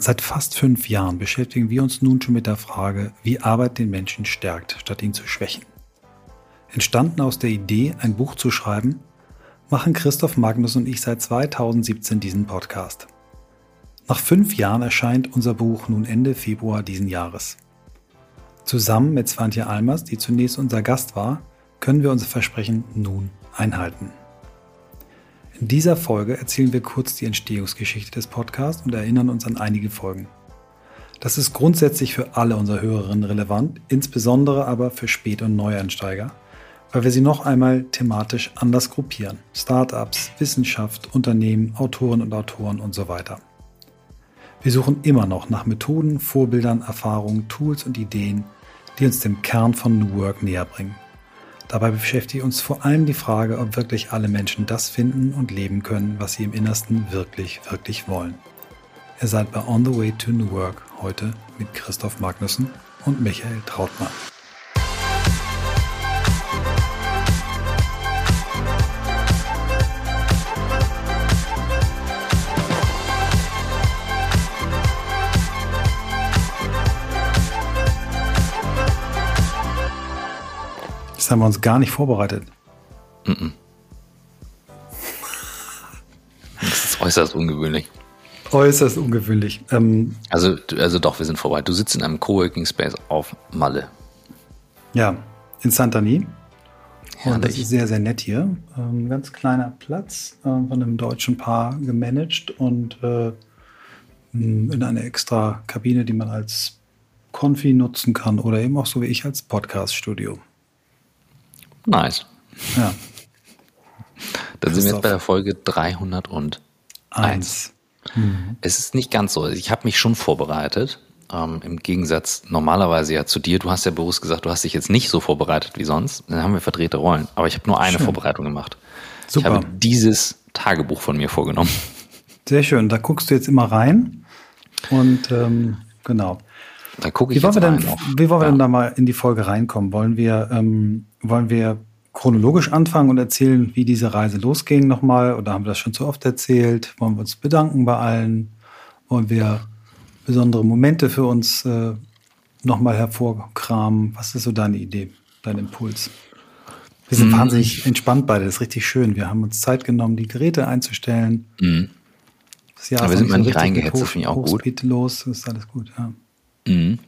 Seit fast fünf Jahren beschäftigen wir uns nun schon mit der Frage, wie Arbeit den Menschen stärkt, statt ihn zu schwächen. Entstanden aus der Idee, ein Buch zu schreiben, machen Christoph Magnus und ich seit 2017 diesen Podcast. Nach fünf Jahren erscheint unser Buch nun Ende Februar diesen Jahres. Zusammen mit Svantje Almers, die zunächst unser Gast war, können wir unser Versprechen nun einhalten. In dieser Folge erzählen wir kurz die Entstehungsgeschichte des Podcasts und erinnern uns an einige Folgen. Das ist grundsätzlich für alle unsere Hörerinnen relevant, insbesondere aber für Spät- und Neueinsteiger, weil wir sie noch einmal thematisch anders gruppieren. Startups, Wissenschaft, Unternehmen, Autoren und Autoren und so weiter. Wir suchen immer noch nach Methoden, Vorbildern, Erfahrungen, Tools und Ideen, die uns dem Kern von New Work näher bringen. Dabei beschäftigt uns vor allem die Frage, ob wirklich alle Menschen das finden und leben können, was sie im Innersten wirklich, wirklich wollen. Ihr seid bei On the Way to New Work heute mit Christoph Magnussen und Michael Trautmann. Das haben wir uns gar nicht vorbereitet. Mm -mm. Das ist äußerst ungewöhnlich. Äußerst ungewöhnlich. Ähm, also, also doch, wir sind vorbei. Du sitzt in einem Coworking Space auf Malle. Ja, in Santani. Und das ist sehr, sehr nett hier. Ein ähm, ganz kleiner Platz, äh, von einem deutschen Paar gemanagt und äh, in einer extra Kabine, die man als Konfi nutzen kann oder eben auch so wie ich als Podcast-Studio. Nice. Ja. Dann sind wir jetzt bei der Folge 301. Eins. Mhm. Es ist nicht ganz so. Ich habe mich schon vorbereitet. Ähm, Im Gegensatz normalerweise ja zu dir. Du hast ja bewusst gesagt, du hast dich jetzt nicht so vorbereitet wie sonst. Dann haben wir verdrehte Rollen. Aber ich habe nur eine schön. Vorbereitung gemacht. Super. Ich habe dieses Tagebuch von mir vorgenommen. Sehr schön. Da guckst du jetzt immer rein. Und ähm, genau. Da gucke ich wie wollen wir denn, Wie wollen wir ja. denn da mal in die Folge reinkommen? Wollen wir, ähm, wollen wir chronologisch anfangen und erzählen, wie diese Reise losging nochmal? Oder haben wir das schon zu oft erzählt? Wollen wir uns bedanken bei allen? Wollen wir besondere Momente für uns äh, nochmal hervorkramen? Was ist so deine Idee, dein Impuls? Wir sind mhm. wahnsinnig entspannt beide, das ist richtig schön. Wir haben uns Zeit genommen, die Geräte einzustellen. Mhm. Das Jahr Aber wir sind mal nicht reingehetzt, das finde ich auch gut. los, ist alles gut, ja. Mhm.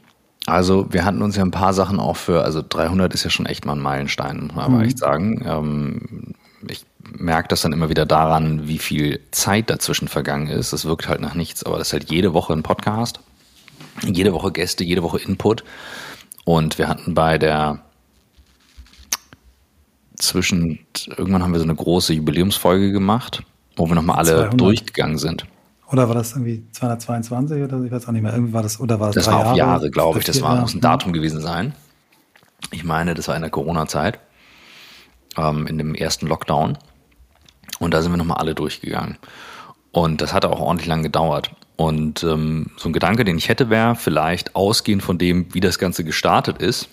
Also wir hatten uns ja ein paar Sachen auch für, also 300 ist ja schon echt mal ein Meilenstein, muss man aber mhm. echt sagen. Ähm, ich merke das dann immer wieder daran, wie viel Zeit dazwischen vergangen ist. Das wirkt halt nach nichts, aber das ist halt jede Woche ein Podcast, jede Woche Gäste, jede Woche Input. Und wir hatten bei der zwischen, irgendwann haben wir so eine große Jubiläumsfolge gemacht, wo wir nochmal alle 200. durchgegangen sind. Oder war das irgendwie 222 oder ich weiß auch nicht mehr. Irgendwie war das, oder war das Das war auf Jahre, Jahre glaube ich. Das war, muss ein Datum gewesen sein. Ich meine, das war in der Corona-Zeit, ähm, in dem ersten Lockdown. Und da sind wir nochmal alle durchgegangen. Und das hat auch ordentlich lang gedauert. Und ähm, so ein Gedanke, den ich hätte, wäre vielleicht ausgehend von dem, wie das Ganze gestartet ist,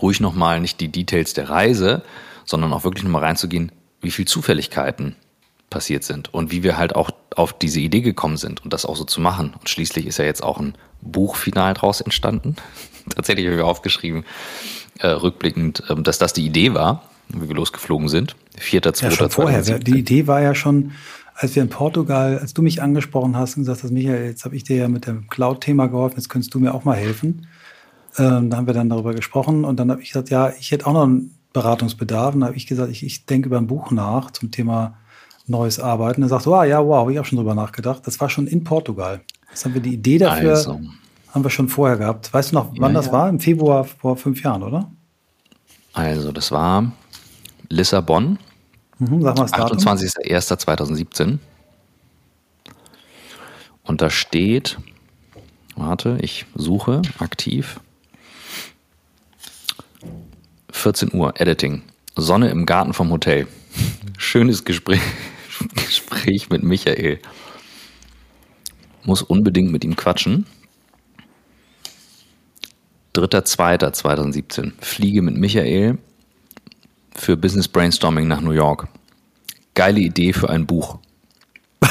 ruhig nochmal nicht die Details der Reise, sondern auch wirklich nochmal reinzugehen, wie viel Zufälligkeiten passiert sind und wie wir halt auch auf diese Idee gekommen sind und das auch so zu machen. Und schließlich ist ja jetzt auch ein Buchfinal draus entstanden. Tatsächlich habe ich aufgeschrieben, äh, rückblickend, äh, dass das die Idee war, wie wir losgeflogen sind. Vierter, zweiter, ja, schon vorher. Die Idee war ja schon, als wir in Portugal, als du mich angesprochen hast und gesagt hast, Michael, jetzt habe ich dir ja mit dem Cloud-Thema geholfen, jetzt könntest du mir auch mal helfen. Ähm, da haben wir dann darüber gesprochen und dann habe ich gesagt, ja, ich hätte auch noch einen Beratungsbedarf. Und dann habe ich gesagt, ich, ich denke über ein Buch nach zum Thema neues Arbeiten. Er sagt, wow, ja, wow, habe ich auch schon drüber nachgedacht. Das war schon in Portugal. Das haben wir die Idee dafür, also. haben wir schon vorher gehabt. Weißt du noch, wann ja, das ja. war? Im Februar vor fünf Jahren, oder? Also, das war Lissabon. Mhm, sag mal 28.01.2017. Und da steht, warte, ich suche aktiv. 14 Uhr, Editing. Sonne im Garten vom Hotel. Schönes Gespräch. Gespräch mit Michael. Muss unbedingt mit ihm quatschen. 3.2.2017. Fliege mit Michael für Business Brainstorming nach New York. Geile Idee für ein Buch.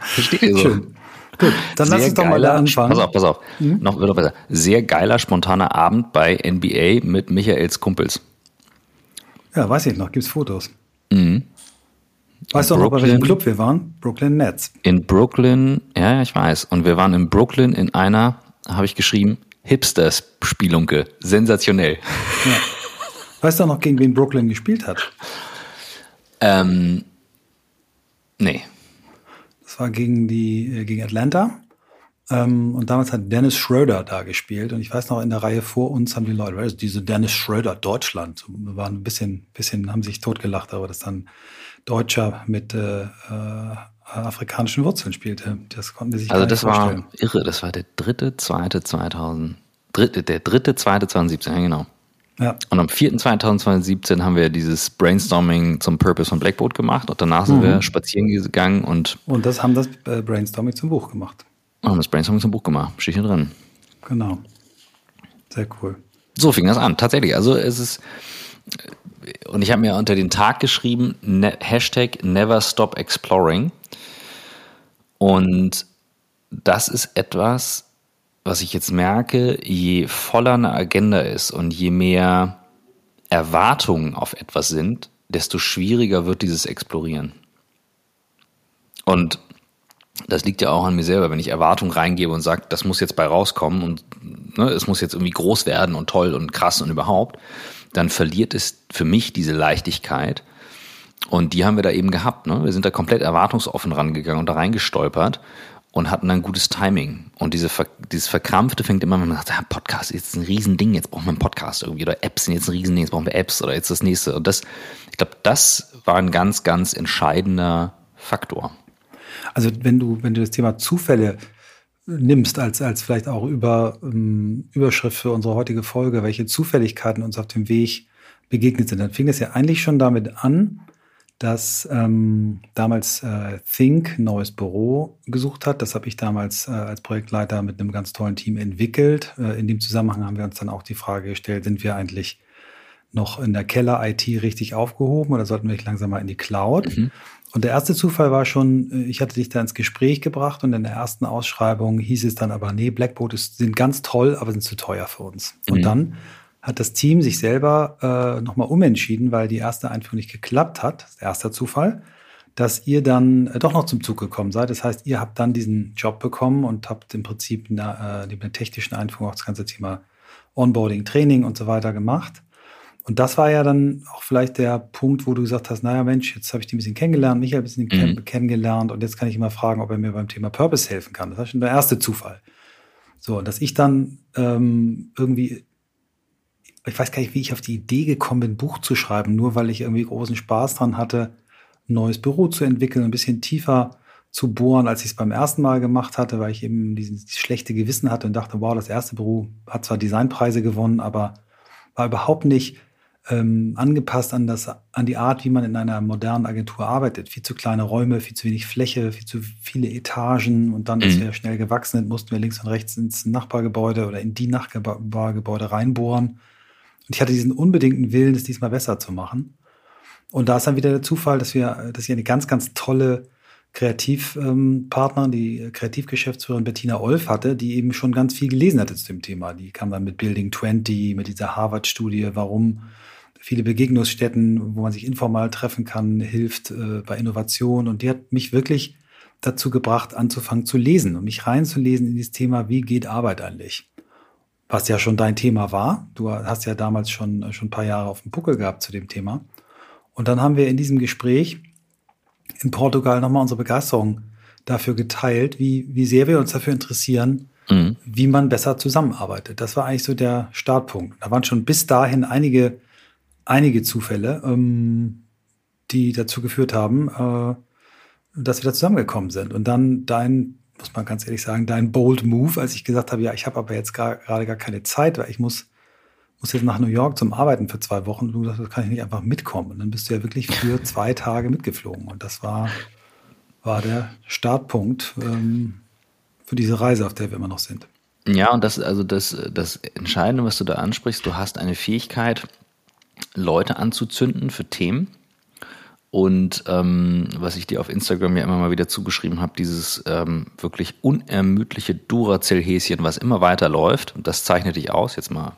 Steht hier so. Schön. Gut, dann Sehr lass uns doch mal da anfangen. Pass auf, pass auf. Mhm. Noch wird besser. Sehr geiler, spontaner Abend bei NBA mit Michaels Kumpels. Ja, weiß ich noch. Gibt's Fotos. Mhm. Weißt du noch, bei welchem Club wir waren? Brooklyn Nets. In Brooklyn, ja, ich weiß. Und wir waren in Brooklyn in einer, habe ich geschrieben, Hipsters-Spielunke. Sensationell. Ja. Weißt du noch, gegen wen Brooklyn gespielt hat? Ähm, nee. Das war gegen die, äh, gegen Atlanta. Ähm, und damals hat Dennis Schröder da gespielt. Und ich weiß noch, in der Reihe vor uns haben die Leute, also diese Dennis Schröder Deutschland, waren ein bisschen, bisschen, haben sich totgelacht, aber das dann Deutscher mit äh, äh, afrikanischen Wurzeln spielte. Das konnten wir sich Also das vorstellen. war irre. Das war der dritte, zweite 2000, dritte, der dritte, zweite 2017, ja genau. Ja. Und am 4.2017 haben wir dieses Brainstorming zum Purpose von Blackboard gemacht und danach sind mhm. wir spazieren gegangen und. Und das haben das äh, Brainstorming zum Buch gemacht. Haben das Brainstorming zum Buch gemacht. Steht hier drin. Genau. Sehr cool. So fing das an, tatsächlich. Also es ist. Und ich habe mir unter den Tag geschrieben, ne, Hashtag Never Stop Exploring. Und das ist etwas, was ich jetzt merke, je voller eine Agenda ist und je mehr Erwartungen auf etwas sind, desto schwieriger wird dieses Explorieren. Und das liegt ja auch an mir selber, wenn ich Erwartungen reingebe und sage, das muss jetzt bei rauskommen und ne, es muss jetzt irgendwie groß werden und toll und krass und überhaupt, dann verliert es für mich diese Leichtigkeit. Und die haben wir da eben gehabt. Ne? Wir sind da komplett erwartungsoffen rangegangen und da reingestolpert und hatten dann gutes Timing. Und diese, dieses Verkrampfte fängt immer, wenn man sagt, ah, Podcast ist jetzt ein Riesending, jetzt brauchen wir einen Podcast irgendwie, oder Apps sind jetzt ein Riesending, jetzt brauchen wir Apps oder jetzt das nächste. Und das, ich glaube, das war ein ganz, ganz entscheidender Faktor. Also wenn du, wenn du das Thema Zufälle nimmst als, als vielleicht auch über, ähm, Überschrift für unsere heutige Folge, welche Zufälligkeiten uns auf dem Weg begegnet sind, dann fing es ja eigentlich schon damit an, dass ähm, damals äh, Think neues Büro gesucht hat. Das habe ich damals äh, als Projektleiter mit einem ganz tollen Team entwickelt. Äh, in dem Zusammenhang haben wir uns dann auch die Frage gestellt, sind wir eigentlich noch in der Keller-IT richtig aufgehoben oder sollten wir nicht langsam mal in die Cloud? Mhm. Und der erste Zufall war schon, äh, ich hatte dich da ins Gespräch gebracht und in der ersten Ausschreibung hieß es dann aber, nee, Blackboard ist, sind ganz toll, aber sind zu teuer für uns. Mhm. Und dann hat das Team sich selber äh, nochmal umentschieden, weil die erste Einführung nicht geklappt hat, erster Zufall, dass ihr dann äh, doch noch zum Zug gekommen seid. Das heißt, ihr habt dann diesen Job bekommen und habt im Prinzip eine, äh, eine technischen Einführung auch das ganze Thema Onboarding, Training und so weiter gemacht. Und das war ja dann auch vielleicht der Punkt, wo du gesagt hast, naja Mensch, jetzt habe ich die ein bisschen kennengelernt, Michael ein bisschen mhm. kennengelernt und jetzt kann ich immer fragen, ob er mir beim Thema Purpose helfen kann. Das war schon der erste Zufall. So, dass ich dann ähm, irgendwie ich weiß gar nicht, wie ich auf die Idee gekommen bin, ein Buch zu schreiben, nur weil ich irgendwie großen Spaß dran hatte, ein neues Büro zu entwickeln, ein bisschen tiefer zu bohren, als ich es beim ersten Mal gemacht hatte, weil ich eben dieses schlechte Gewissen hatte und dachte, wow, das erste Büro hat zwar Designpreise gewonnen, aber war überhaupt nicht ähm, angepasst an, das, an die Art, wie man in einer modernen Agentur arbeitet. Viel zu kleine Räume, viel zu wenig Fläche, viel zu viele Etagen und dann, als mhm. wir schnell gewachsen sind, mussten wir links und rechts ins Nachbargebäude oder in die Nachbargebäude reinbohren und ich hatte diesen unbedingten Willen, es diesmal besser zu machen. Und da ist dann wieder der Zufall, dass wir, dass ich eine ganz, ganz tolle Kreativpartner, ähm, die Kreativgeschäftsführerin Bettina Olf hatte, die eben schon ganz viel gelesen hatte zu dem Thema. Die kam dann mit Building 20, mit dieser Harvard-Studie, warum viele Begegnungsstätten, wo man sich informal treffen kann, hilft äh, bei Innovation. Und die hat mich wirklich dazu gebracht, anzufangen zu lesen und mich reinzulesen in dieses Thema, wie geht Arbeit eigentlich? was ja schon dein Thema war. Du hast ja damals schon, schon ein paar Jahre auf dem Puckel gehabt zu dem Thema. Und dann haben wir in diesem Gespräch in Portugal nochmal unsere Begeisterung dafür geteilt, wie, wie sehr wir uns dafür interessieren, mhm. wie man besser zusammenarbeitet. Das war eigentlich so der Startpunkt. Da waren schon bis dahin einige, einige Zufälle, ähm, die dazu geführt haben, äh, dass wir da zusammengekommen sind. Und dann dein muss man ganz ehrlich sagen, dein bold Move, als ich gesagt habe, ja, ich habe aber jetzt gerade gar keine Zeit, weil ich muss, muss jetzt nach New York zum Arbeiten für zwei Wochen. Und du sagst, das kann ich nicht einfach mitkommen. Und dann bist du ja wirklich für zwei Tage mitgeflogen. Und das war, war der Startpunkt ähm, für diese Reise, auf der wir immer noch sind. Ja, und das, also das, das Entscheidende, was du da ansprichst, du hast eine Fähigkeit, Leute anzuzünden für Themen und ähm, was ich dir auf Instagram ja immer mal wieder zugeschrieben habe, dieses ähm, wirklich unermüdliche Duracell-Häschen, was immer weiterläuft, und das zeichnet dich aus, jetzt mal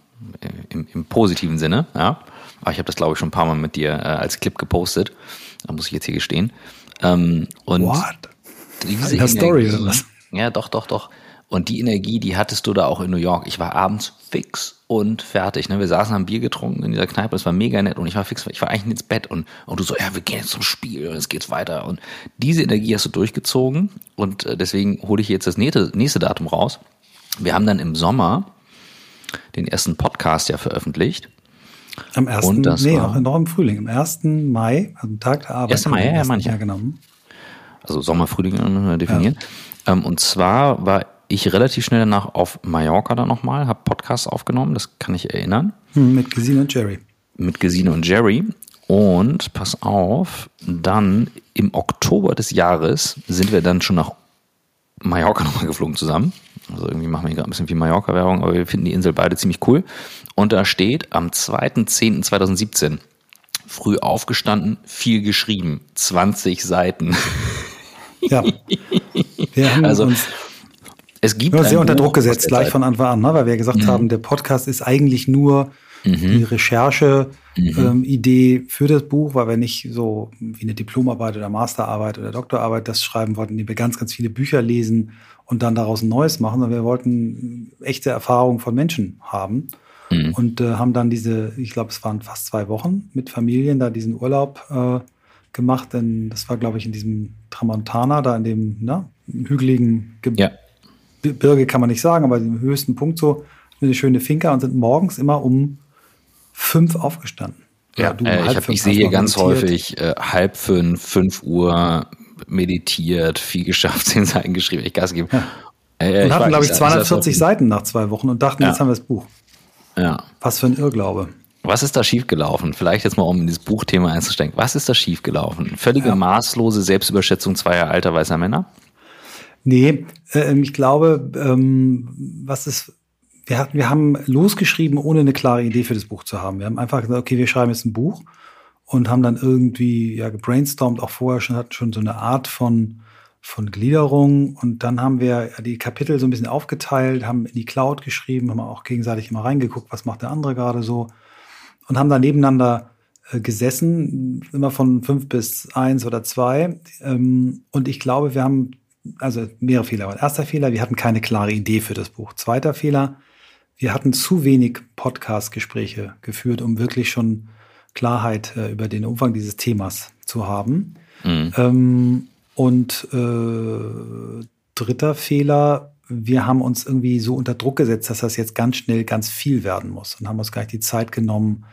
im, im positiven Sinne, ja. Aber ich habe das, glaube ich, schon ein paar Mal mit dir äh, als Clip gepostet. Da muss ich jetzt hier gestehen. Ähm, und What? Diese In der Story oder was? Ja, doch, doch, doch. Und die Energie, die hattest du da auch in New York. Ich war abends fix und fertig. Ne? Wir saßen, haben Bier getrunken in dieser Kneipe, das war mega nett und ich war fix, ich war eigentlich ins Bett und, und du so, ja, wir gehen jetzt zum Spiel und es geht's weiter. Und diese Energie hast du durchgezogen und äh, deswegen hole ich jetzt das nächste, nächste Datum raus. Wir haben dann im Sommer den ersten Podcast ja veröffentlicht. Am 1. Und das nee, war- auch noch im Frühling. Am 1. Mai, also am Tag der Arbeit. 1. Mai, ja, ja, ich ja. ja, genommen. also Sommer, Frühling äh, definieren. Ähm, und zwar war ich relativ schnell danach auf Mallorca dann nochmal, habe Podcasts aufgenommen, das kann ich erinnern, Hm, mit Gesine und Jerry. mit Gesine und Jerry. Und pass auf, dann im Oktober des Jahres sind wir dann schon nach Mallorca nochmal geflogen zusammen. Also irgendwie machen wir gerade ein bisschen viel Mallorca-Werbung, aber wir finden die Insel beide ziemlich cool. Und da steht am 2.10.2017 früh aufgestanden, viel geschrieben, 20 Seiten. Ja. Wir haben Also, uns Es gibt ein sehr unter Druck gesetzt, gleich von Anfang an, ne? weil wir gesagt haben, der Podcast ist eigentlich nur die Recherche-Idee für das Buch, weil wir nicht so wie eine Diplomarbeit oder Masterarbeit oder Doktorarbeit das schreiben wollten, indem wir ganz, ganz viele Bücher lesen und dann daraus ein neues machen, sondern wir wollten echte Erfahrungen von Menschen haben. Und äh, haben dann diese, ich glaube, es waren fast zwei Wochen mit Familien da diesen Urlaub äh, gemacht. Denn das war, glaube ich, in diesem Tramontana, da in dem ne, hügeligen Ge Ja. Gebirge kann man nicht sagen, aber im höchsten Punkt so eine schöne Finca und sind morgens immer um fünf aufgestanden. Ja, du um äh, ich, hab, ich sehe hier ganz meditiert. häufig äh, halb fünf, fünf Uhr meditiert, viel geschafft, zehn Seiten geschrieben, ich Gas gegeben. Äh, Und hatten, weiß glaube ich, ist das 240 auch- Seiten nach zwei Wochen und dachten, Ja. jetzt haben wir das Buch. Ja. Was für ein Irrglaube. Was ist da schiefgelaufen? Vielleicht jetzt mal, um in dieses Buchthema einzusteigen. Was ist da schiefgelaufen? Völlige maßlose Selbstüberschätzung zweier alter weißer Männer? Nee, äh, ich glaube, ähm, was ist, wir, hatten, wir haben losgeschrieben, ohne eine klare Idee für das Buch zu haben. Wir haben einfach gesagt, okay, wir schreiben jetzt ein Buch und haben dann irgendwie ja gebrainstormt, auch vorher schon, hatten schon so eine Art von, von Gliederung und dann haben wir die Kapitel so ein bisschen aufgeteilt, haben in die Cloud geschrieben, haben auch gegenseitig immer reingeguckt, was macht der andere gerade so und haben da nebeneinander äh, gesessen, immer von fünf bis eins oder zwei. Ähm, und ich glaube, wir haben also mehrere Fehler. Erster Fehler, wir hatten keine klare Idee für das Buch. Zweiter Fehler, wir hatten zu wenig Podcast-Gespräche geführt, um wirklich schon Klarheit äh, über den Umfang dieses Themas zu haben. Mhm. Ähm, und äh, dritter Fehler, wir haben uns irgendwie so unter Druck gesetzt, dass das jetzt ganz schnell ganz viel werden muss und haben uns gar nicht die Zeit genommen,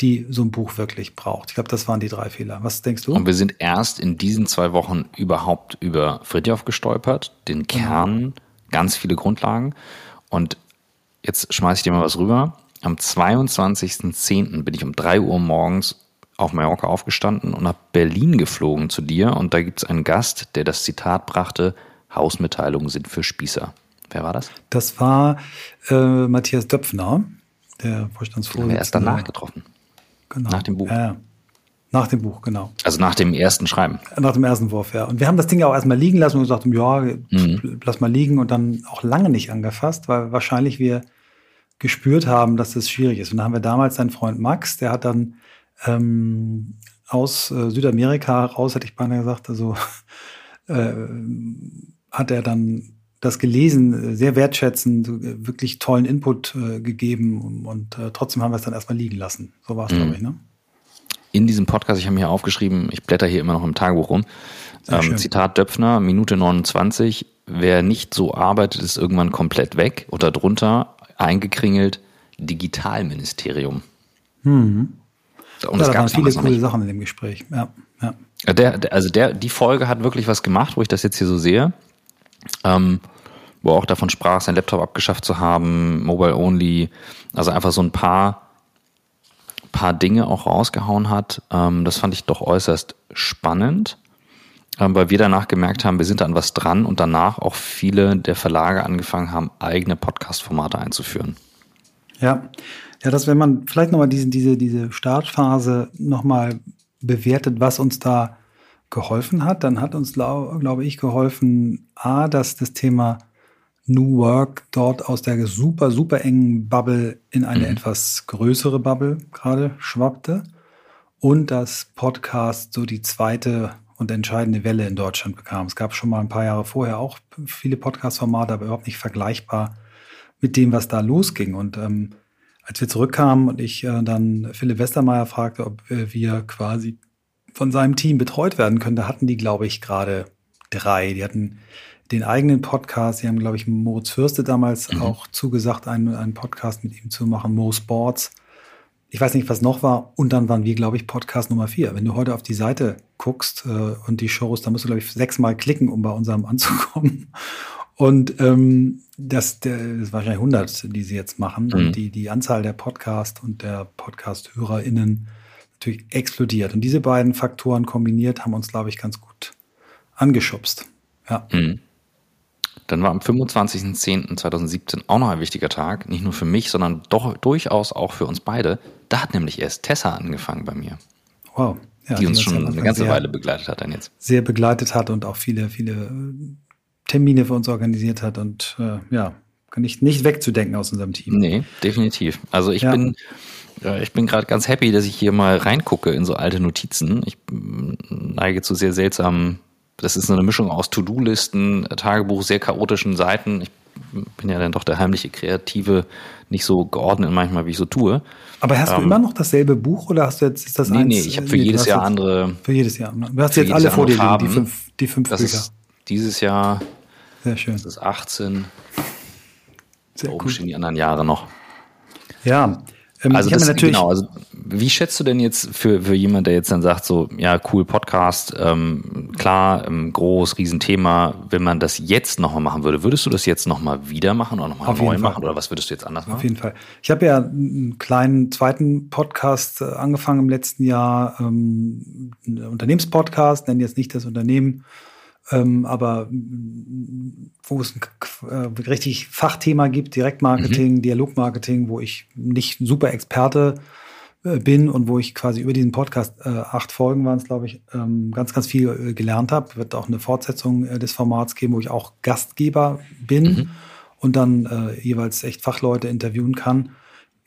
die so ein Buch wirklich braucht. Ich glaube, das waren die drei Fehler. Was denkst du? Und wir sind erst in diesen zwei Wochen überhaupt über Fritjof gestolpert, den Kern, ganz viele Grundlagen. Und jetzt schmeiße ich dir mal was rüber. Am 22.10. bin ich um drei Uhr morgens auf Mallorca aufgestanden und nach Berlin geflogen zu dir. Und da gibt es einen Gast, der das Zitat brachte, Hausmitteilungen sind für Spießer. Wer war das? Das war äh, Matthias Döpfner, der Haben Vorstandsvorsitzende. wir erst danach getroffen. Genau. nach dem Buch. Ja, nach dem Buch, genau. Also nach dem ersten Schreiben. Nach dem ersten Wurf, ja. Und wir haben das Ding ja auch erstmal liegen lassen und gesagt, ja, Mhm. lass mal liegen und dann auch lange nicht angefasst, weil wahrscheinlich wir gespürt haben, dass das schwierig ist. Und da haben wir damals seinen Freund Max, der hat dann ähm, aus äh, Südamerika raus, hätte ich beinahe gesagt, also äh, hat er dann das gelesen, sehr wertschätzend, wirklich tollen Input äh, gegeben und äh, trotzdem haben wir es dann erstmal liegen lassen. So war es, glaube ich, ne? in diesem Podcast, ich habe mir hier aufgeschrieben, ich blätter hier immer noch im Tagebuch rum. Ähm, Zitat Döpfner, Minute 29. Wer nicht so arbeitet, ist irgendwann komplett weg. Und darunter eingekringelt Digitalministerium. Und Ja, das da gab waren viele coole nicht. Sachen in dem Gespräch. Ja, ja. Der, der, also der, die Folge hat wirklich was gemacht, wo ich das jetzt hier so sehe. Ähm, wo er auch davon sprach, sein Laptop abgeschafft zu haben, Mobile Only, also einfach so ein paar, paar Dinge auch rausgehauen hat. Ähm, das fand ich doch äußerst spannend, ähm, weil wir danach gemerkt haben, wir sind an was dran und danach auch viele der Verlage angefangen haben, eigene Podcast-Formate einzuführen. Ja, ja, dass wenn man vielleicht nochmal diese, diese, diese Startphase nochmal bewertet, was uns da geholfen hat, dann hat uns, glaube glaub ich, geholfen, A, dass das Thema New Work dort aus der super, super engen Bubble in eine mhm. etwas größere Bubble gerade schwappte und dass Podcast so die zweite und entscheidende Welle in Deutschland bekam. Es gab schon mal ein paar Jahre vorher auch viele Podcast-Formate, aber überhaupt nicht vergleichbar mit dem, was da losging. Und ähm, als wir zurückkamen und ich äh, dann Philipp Westermeier fragte, ob äh, wir quasi von seinem Team betreut werden können, da hatten die, glaube ich, gerade drei. Die hatten den eigenen Podcast. Sie haben, glaube ich, Moritz Fürste damals mhm. auch zugesagt, einen, einen Podcast mit ihm zu machen, Mo Sports. Ich weiß nicht, was noch war. Und dann waren wir, glaube ich, Podcast Nummer vier. Wenn du heute auf die Seite guckst äh, und die Shows, da musst du, glaube ich, sechsmal klicken, um bei unserem anzukommen. Und ähm, das, das ist wahrscheinlich 100, die sie jetzt machen. Mhm. Und die, die Anzahl der Podcast und der Podcast-HörerInnen natürlich explodiert. Und diese beiden Faktoren kombiniert haben uns, glaube ich, ganz gut angeschubst. Ja. Mhm. Dann war am 25.10.2017 auch noch ein wichtiger Tag, nicht nur für mich, sondern doch durchaus auch für uns beide. Da hat nämlich erst Tessa angefangen bei mir. Wow. Ja, die, die uns schon eine ganze Weile begleitet hat dann jetzt. Sehr begleitet hat und auch viele, viele Termine für uns organisiert hat und äh, ja, kann ich nicht wegzudenken aus unserem Team. Nee, definitiv. Also ich ja. bin, ich bin gerade ganz happy, dass ich hier mal reingucke in so alte Notizen. Ich neige zu sehr seltsamen das ist so eine Mischung aus To-Do-Listen, Tagebuch, sehr chaotischen Seiten. Ich bin ja dann doch der heimliche Kreative, nicht so geordnet manchmal, wie ich so tue. Aber hast ähm, du immer noch dasselbe Buch oder hast du jetzt ist das nee, eins? Nee, ich habe für nee, jedes Jahr andere. Für jedes Jahr. Du hast jetzt alle vor dir liegen, die fünf, die fünf das Bücher. Ist dieses Jahr. Sehr schön. Das ist 18. Sehr da oben cool. stehen die anderen Jahre noch. Ja, ähm, also das, genau, also wie schätzt du denn jetzt für, für jemand, der jetzt dann sagt, so, ja, cool, Podcast, ähm, klar, ähm, groß, Riesenthema, wenn man das jetzt nochmal machen würde, würdest du das jetzt nochmal wieder machen oder nochmal neu machen oder was würdest du jetzt anders machen? Auf jeden Fall. Ich habe ja einen kleinen zweiten Podcast äh, angefangen im letzten Jahr, ähm, einen Unternehmenspodcast, nennen jetzt nicht das Unternehmen, ähm, aber wo es ein äh, richtig Fachthema gibt, Direktmarketing, mhm. Dialogmarketing, wo ich nicht super Experte äh, bin und wo ich quasi über diesen Podcast, äh, acht Folgen waren es, glaube ich, ähm, ganz, ganz viel äh, gelernt habe. Wird auch eine Fortsetzung äh, des Formats geben, wo ich auch Gastgeber bin mhm. und dann äh, jeweils echt Fachleute interviewen kann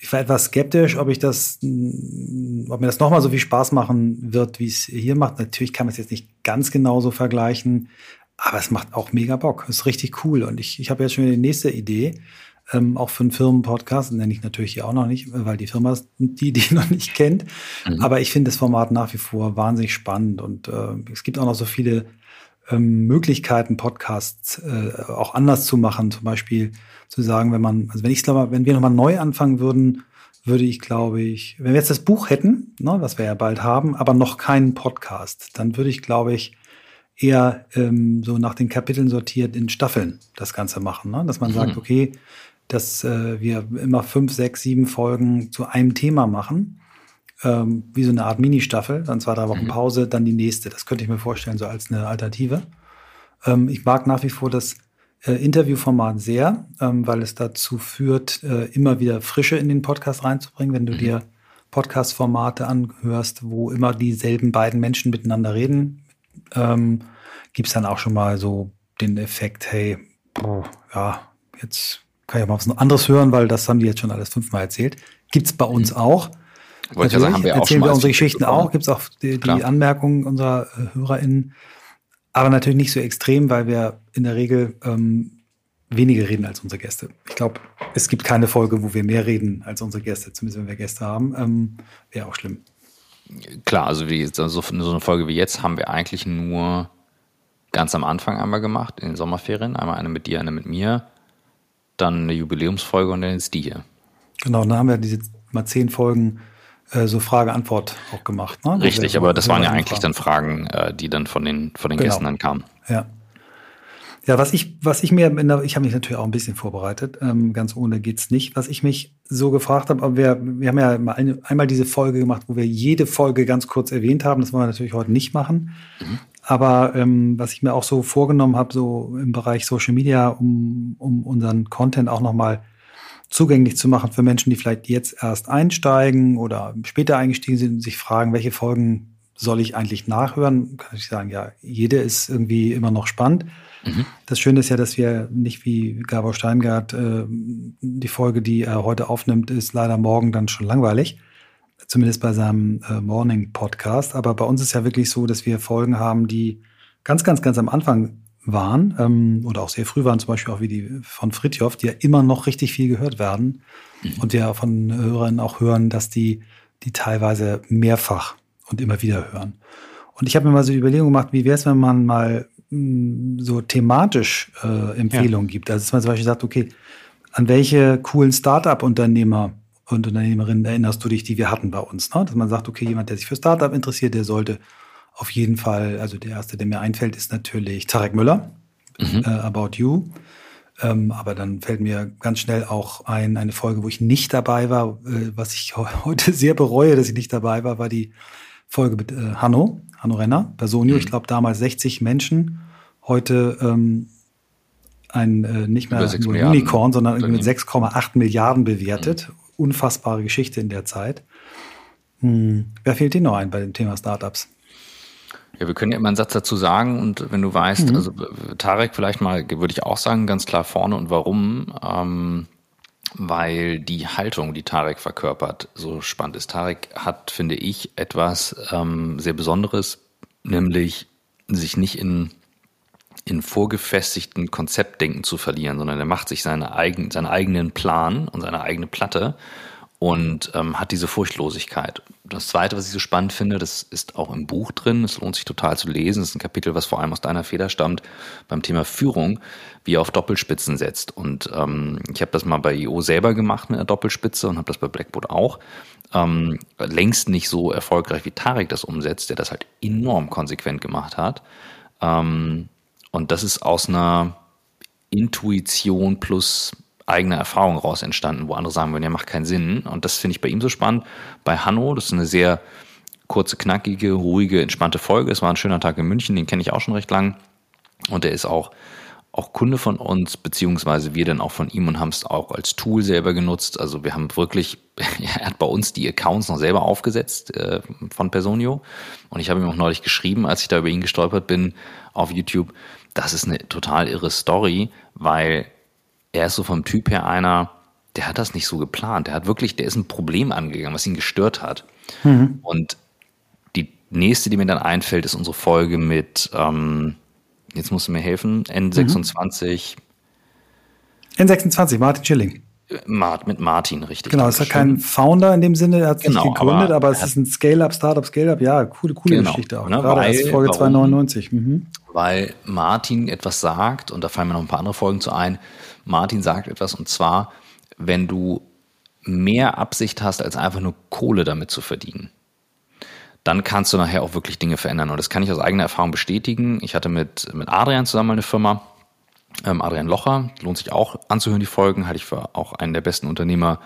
ich war etwas skeptisch, ob ich das, ob mir das nochmal so viel Spaß machen wird, wie es hier macht. Natürlich kann man es jetzt nicht ganz genauso vergleichen, aber es macht auch mega Bock. Es ist richtig cool. Und ich, ich habe jetzt schon die nächste Idee, ähm, auch für einen Firmenpodcast, nenne ich natürlich hier auch noch nicht, weil die Firma ist die, die noch nicht kennt. Mhm. Aber ich finde das Format nach wie vor wahnsinnig spannend und äh, es gibt auch noch so viele ähm, Möglichkeiten, Podcasts äh, auch anders zu machen. Zum Beispiel zu sagen, wenn man, also wenn ich glaube, wenn wir nochmal neu anfangen würden, würde ich, glaube ich, wenn wir jetzt das Buch hätten, ne, was wir ja bald haben, aber noch keinen Podcast, dann würde ich, glaube ich, eher ähm, so nach den Kapiteln sortiert in Staffeln das Ganze machen. Ne? Dass man mhm. sagt, okay, dass äh, wir immer fünf, sechs, sieben Folgen zu einem Thema machen ähm, wie so eine Art Mini-Staffel, dann zwei, drei Wochen mhm. Pause, dann die nächste. Das könnte ich mir vorstellen, so als eine Alternative. Ähm, ich mag nach wie vor das äh, Interviewformat sehr, ähm, weil es dazu führt, äh, immer wieder Frische in den Podcast reinzubringen. Wenn du mhm. dir Podcast-Formate anhörst, wo immer dieselben beiden Menschen miteinander reden, ähm, gibt es dann auch schon mal so den Effekt, hey, boah, ja, jetzt kann ich auch mal was anderes hören, weil das haben die jetzt schon alles fünfmal erzählt. Gibt es bei uns mhm. auch. Wollte sagen, haben wir erzählen wir unsere Geschichten auch, gibt es auch die, die Anmerkungen unserer äh, HörerInnen. Aber natürlich nicht so extrem, weil wir in der Regel ähm, weniger reden als unsere Gäste. Ich glaube, es gibt keine Folge, wo wir mehr reden als unsere Gäste, zumindest wenn wir Gäste haben. Ähm, Wäre auch schlimm. Klar, also wie, so, so eine Folge wie jetzt haben wir eigentlich nur ganz am Anfang einmal gemacht, in den Sommerferien. Einmal eine mit dir, eine mit mir. Dann eine Jubiläumsfolge und dann jetzt die hier. Genau, dann haben wir diese mal zehn Folgen äh, so Frage-Antwort auch gemacht. Ne? Richtig, aber das waren ja eigentlich dann Fragen, äh, die dann von den, von den genau. Gästen dann kamen. Ja. Ja, was ich, was ich mir, der, ich habe mich natürlich auch ein bisschen vorbereitet, ähm, ganz ohne geht's nicht. Was ich mich so gefragt habe, aber wir, wir haben ja eine, einmal diese Folge gemacht, wo wir jede Folge ganz kurz erwähnt haben. Das wollen wir natürlich heute nicht machen. Mhm. Aber ähm, was ich mir auch so vorgenommen habe, so im Bereich Social Media, um, um unseren Content auch nochmal zugänglich zu machen für Menschen, die vielleicht jetzt erst einsteigen oder später eingestiegen sind und sich fragen, welche Folgen soll ich eigentlich nachhören? Kann ich sagen, ja, jede ist irgendwie immer noch spannend. Mhm. Das Schöne ist ja, dass wir nicht wie Gabor Steingart, äh, die Folge, die er heute aufnimmt, ist leider morgen dann schon langweilig. Zumindest bei seinem äh, Morning Podcast. Aber bei uns ist ja wirklich so, dass wir Folgen haben, die ganz, ganz, ganz am Anfang waren ähm, oder auch sehr früh waren, zum Beispiel auch wie die von Fritjof, die ja immer noch richtig viel gehört werden. Mhm. Und wir von Hörern auch hören, dass die die teilweise mehrfach und immer wieder hören. Und ich habe mir mal so die Überlegung gemacht, wie wäre es, wenn man mal mh, mm, so thematisch äh, Empfehlungen ja. gibt. Also dass man zum Beispiel sagt, okay, an welche coolen Startup-Unternehmer und Unternehmerinnen erinnerst du dich, die wir hatten bei uns? Ne? Dass man sagt, okay, jemand, der sich für Startup interessiert, der sollte auf jeden Fall, also der erste, der mir einfällt, ist natürlich Tarek Müller, mhm. äh, About You. Ähm, aber dann fällt mir ganz schnell auch ein, eine Folge, wo ich nicht dabei war, äh, was ich heute sehr bereue, dass ich nicht dabei war, war die Folge mit äh, Hanno, Hanno Renner, Personio. Mhm. Ich glaube damals 60 Menschen, heute ähm, ein äh, nicht mehr nur Unicorn, sondern mit 6,8 Milliarden bewertet. Mhm. Unfassbare Geschichte in der Zeit. Hm. Wer fehlt dir noch ein bei dem Thema Startups? Ja, wir können ja immer einen Satz dazu sagen und wenn du weißt, mhm. also Tarek vielleicht mal, würde ich auch sagen, ganz klar vorne und warum, ähm, weil die Haltung, die Tarek verkörpert, so spannend ist. Tarek hat, finde ich, etwas ähm, sehr Besonderes, nämlich sich nicht in in vorgefestigten Konzeptdenken zu verlieren, sondern er macht sich seine eigen, seinen eigenen Plan und seine eigene Platte und ähm, hat diese Furchtlosigkeit. Das Zweite, was ich so spannend finde, das ist auch im Buch drin, es lohnt sich total zu lesen, das ist ein Kapitel, was vor allem aus deiner Feder stammt, beim Thema Führung, wie er auf Doppelspitzen setzt. Und ähm, ich habe das mal bei IO selber gemacht mit einer Doppelspitze und habe das bei Blackboard auch. Ähm, längst nicht so erfolgreich wie Tarek das umsetzt, der das halt enorm konsequent gemacht hat. Ähm, und das ist aus einer Intuition plus eigene Erfahrung raus entstanden, wo andere sagen würden, ja, macht keinen Sinn. Und das finde ich bei ihm so spannend. Bei Hanno, das ist eine sehr kurze, knackige, ruhige, entspannte Folge. Es war ein schöner Tag in München, den kenne ich auch schon recht lang. Und der ist auch, auch Kunde von uns, beziehungsweise wir dann auch von ihm und haben es auch als Tool selber genutzt. Also wir haben wirklich, er hat bei uns die Accounts noch selber aufgesetzt äh, von Personio. Und ich habe ihm auch neulich geschrieben, als ich da über ihn gestolpert bin auf YouTube, das ist eine total irre Story, weil er ist so vom Typ her einer, der hat das nicht so geplant. Der hat wirklich, der ist ein Problem angegangen, was ihn gestört hat. Mhm. Und die nächste, die mir dann einfällt, ist unsere Folge mit, ähm, jetzt musst du mir helfen, N26. Mhm. N26, Martin Schilling. mit Martin, richtig. Genau, ist ja kein Founder in dem Sinne, er hat sich genau, gegründet, aber, aber es ist ein Scale-Up, Startup, Scale-Up, ja, coole, coole genau, Geschichte auch. Ne, Gerade weil, als Folge warum? 299. Mhm. Weil Martin etwas sagt, und da fallen mir noch ein paar andere Folgen zu ein, Martin sagt etwas und zwar, wenn du mehr Absicht hast, als einfach nur Kohle damit zu verdienen, dann kannst du nachher auch wirklich Dinge verändern. Und das kann ich aus eigener Erfahrung bestätigen. Ich hatte mit, mit Adrian zusammen eine Firma, ähm, Adrian Locher, lohnt sich auch anzuhören, die Folgen, halte ich für auch einen der besten Unternehmer,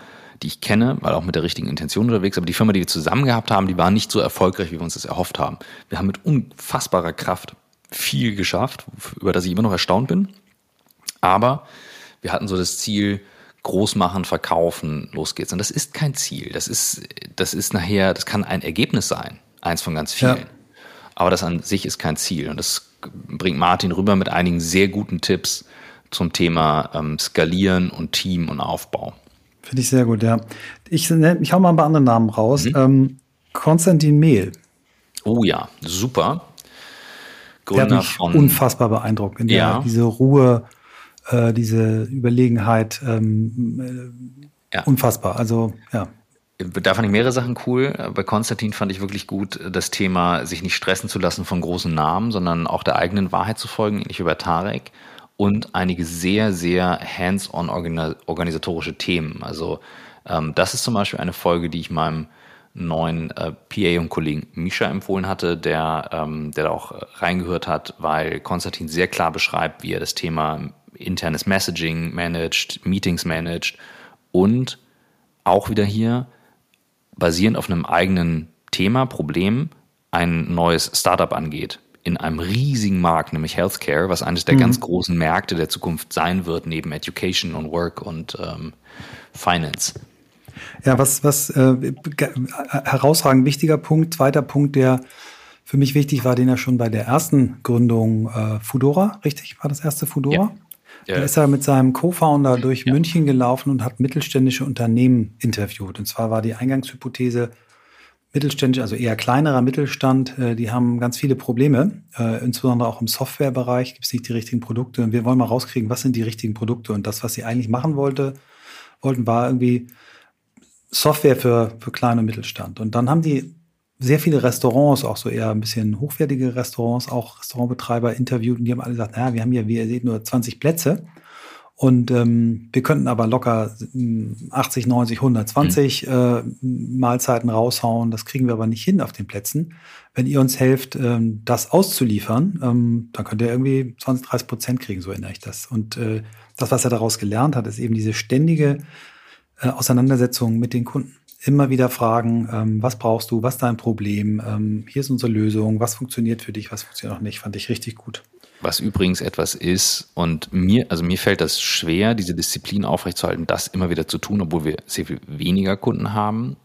die ich kenne, weil auch mit der richtigen Intention unterwegs. Aber die Firma, die wir zusammen gehabt haben, die war nicht so erfolgreich, wie wir uns das erhofft haben. Wir haben mit unfassbarer Kraft viel geschafft, über das ich immer noch erstaunt bin. Aber wir hatten so das Ziel, groß machen, verkaufen, los geht's. Und das ist kein Ziel. Das ist, das ist nachher, das kann ein Ergebnis sein. Eins von ganz vielen. Ja. Aber das an sich ist kein Ziel. Und das bringt Martin rüber mit einigen sehr guten Tipps zum Thema ähm, Skalieren und Team und Aufbau. Finde ich sehr gut, ja. Ich, ich hau mal ein paar andere Namen raus. Mhm. Ähm, Konstantin Mehl. Oh ja, super. Gründer der hat mich von, unfassbar beeindruckt. In der, ja. diese Ruhe, äh, diese Überlegenheit ähm, äh, ja. unfassbar. Also ja. Da fand ich mehrere Sachen cool. Bei Konstantin fand ich wirklich gut das Thema, sich nicht stressen zu lassen von großen Namen, sondern auch der eigenen Wahrheit zu folgen, ähnlich wie bei Tarek. Und einige sehr, sehr hands-on organisatorische Themen. Also ähm, das ist zum Beispiel eine Folge, die ich meinem neuen äh, PA und Kollegen Misha empfohlen hatte, der, ähm, der da auch reingehört hat, weil Konstantin sehr klar beschreibt, wie er das Thema internes Messaging managt, Meetings managt und auch wieder hier basierend auf einem eigenen Thema, Problem, ein neues Startup angeht in einem riesigen Markt, nämlich Healthcare, was eines der mhm. ganz großen Märkte der Zukunft sein wird, neben Education und Work und ähm, Finance. Ja, was, was äh, herausragend wichtiger Punkt, zweiter Punkt, der Für mich wichtig war den ja schon bei der ersten Gründung äh, Fudora, richtig? War das erste Fudora? Ja. Ja. Da ist er mit seinem Co-Founder durch ja. München gelaufen und hat mittelständische Unternehmen interviewt. Und zwar war die Eingangshypothese, mittelständisch, also eher kleinerer Mittelstand, äh, die haben ganz viele Probleme. Äh, insbesondere auch im Softwarebereich gibt es nicht die richtigen Produkte. Und wir wollen mal rauskriegen, was sind die richtigen Produkte. Und das, was sie eigentlich machen wollte, wollten, war irgendwie Software für, für kleinen Mittelstand. Und dann haben die sehr viele Restaurants, auch so eher ein bisschen hochwertige Restaurants, auch Restaurantbetreiber interviewt und die haben alle gesagt, naja, wir haben ja, wie ihr seht, nur 20 Plätze. Und ähm, wir könnten aber locker 80, 90, 120 mhm. äh, Mahlzeiten raushauen. Das kriegen wir aber nicht hin auf den Plätzen. Wenn ihr uns helft, ähm, das auszuliefern, ähm, dann könnt ihr irgendwie 20, 30 Prozent kriegen, so erinnere ich das. Und äh, das, was er daraus gelernt hat, ist eben diese ständige äh, Auseinandersetzung mit den Kunden. Immer wieder fragen, ähm, was brauchst du, was ist dein Problem, ähm, hier ist unsere Lösung, was funktioniert für dich, was funktioniert noch nicht, fand ich richtig gut. Was übrigens etwas ist, und mir, also mir fällt das schwer, diese Disziplin aufrechtzuerhalten, das immer wieder zu tun, obwohl wir sehr viel weniger Kunden haben.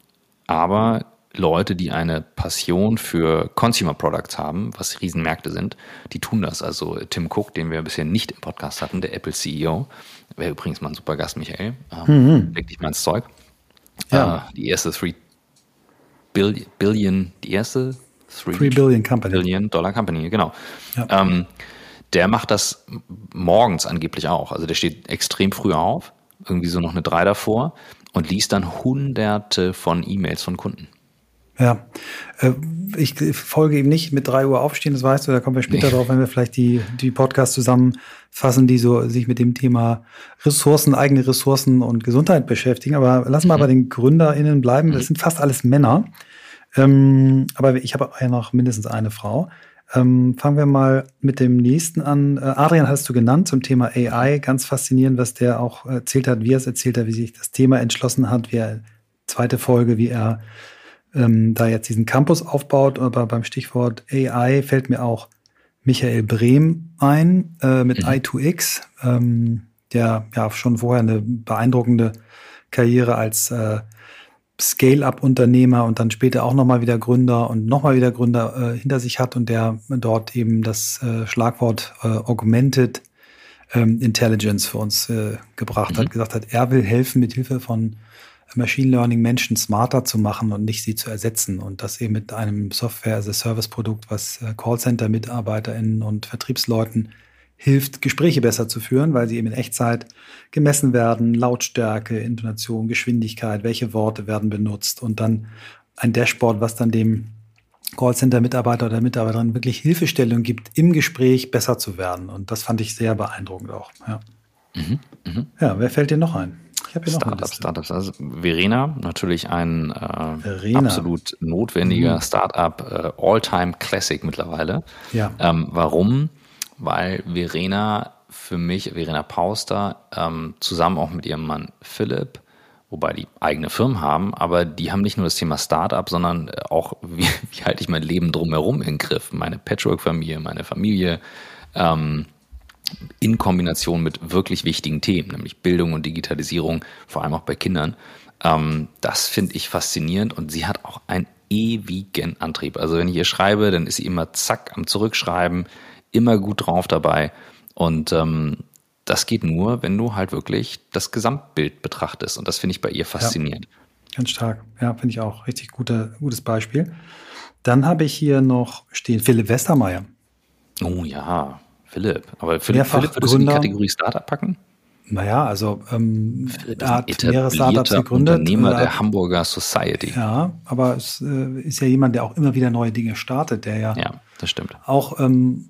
Aber Leute, die eine Passion für Consumer Products haben, was Riesenmärkte sind, die tun das. Also Tim Cook, den wir bisher nicht im Podcast hatten, der Apple CEO, wäre übrigens mal ein super Gast, Michael. Ähm, mhm. Leg dich mal ins Zeug. Ja. Äh, die erste 3 Billion, Billion, die erste 3 Billion Company. Billion Dollar Company, genau. Ja. Ähm, der macht das morgens angeblich auch. Also der steht extrem früh auf, irgendwie so noch eine drei davor und liest dann hunderte von E-Mails von Kunden. Ja, äh, ich folge ihm nicht mit drei Uhr aufstehen, das weißt du, da kommen wir später nee. drauf, wenn wir vielleicht die, die Podcasts zusammenfassen, die so sich mit dem Thema Ressourcen, eigene Ressourcen und Gesundheit beschäftigen. Aber lass mal mhm. bei den GründerInnen bleiben. Das mhm. sind fast alles Männer. Ähm, aber ich habe ja noch mindestens eine Frau. Ähm, fangen wir mal mit dem nächsten an. Äh, Adrian hast du genannt zum Thema AI. Ganz faszinierend, was der auch erzählt hat, wie er es erzählt hat, wie sich das Thema entschlossen hat, wie er, zweite Folge, wie er ähm, da jetzt diesen Campus aufbaut. Aber beim Stichwort AI fällt mir auch Michael Brehm ein äh, mit mhm. i2X, ähm, der ja schon vorher eine beeindruckende Karriere als äh, Scale-up-Unternehmer und dann später auch nochmal wieder Gründer und nochmal wieder Gründer äh, hinter sich hat und der dort eben das äh, Schlagwort äh, Augmented ähm, Intelligence für uns äh, gebracht mhm. hat, gesagt hat, er will helfen, mit Hilfe von Machine Learning Menschen smarter zu machen und nicht sie zu ersetzen. Und das eben mit einem Software-as-a-Service-Produkt, was äh, Callcenter-MitarbeiterInnen und Vertriebsleuten hilft, Gespräche besser zu führen, weil sie eben in Echtzeit gemessen werden, Lautstärke, Intonation, Geschwindigkeit, welche Worte werden benutzt und dann ein Dashboard, was dann dem Callcenter-Mitarbeiter oder Mitarbeiterin wirklich Hilfestellung gibt, im Gespräch besser zu werden. Und das fand ich sehr beeindruckend auch. Ja, mhm, mh. ja wer fällt dir noch ein? Ich habe hier Startups, Startups. Also Verena, natürlich ein äh, absolut notwendiger mhm. Startup, äh, All-Time Classic mittlerweile. Ja. Ähm, warum? weil Verena für mich, Verena Pauster, ähm, zusammen auch mit ihrem Mann Philipp, wobei die eigene Firmen haben, aber die haben nicht nur das Thema Startup, sondern auch, wie, wie halte ich mein Leben drumherum in den Griff, meine Patchwork-Familie, meine Familie, ähm, in Kombination mit wirklich wichtigen Themen, nämlich Bildung und Digitalisierung, vor allem auch bei Kindern. Ähm, das finde ich faszinierend und sie hat auch einen ewigen Antrieb. Also wenn ich ihr schreibe, dann ist sie immer zack am Zurückschreiben immer gut drauf dabei. Und ähm, das geht nur, wenn du halt wirklich das Gesamtbild betrachtest. Und das finde ich bei ihr faszinierend. Ja, ganz stark. Ja, finde ich auch. Richtig gute, gutes Beispiel. Dann habe ich hier noch stehen Philipp Westermeier. Oh ja, Philipp. Aber Philipp, Philipp würdest du in die Kategorie Startup packen? Naja, also ähm, er hat mehrere Startups gegründet. Unternehmer der Hamburger Society. Ja, aber es äh, ist ja jemand, der auch immer wieder neue Dinge startet, der ja, ja das stimmt. auch ähm,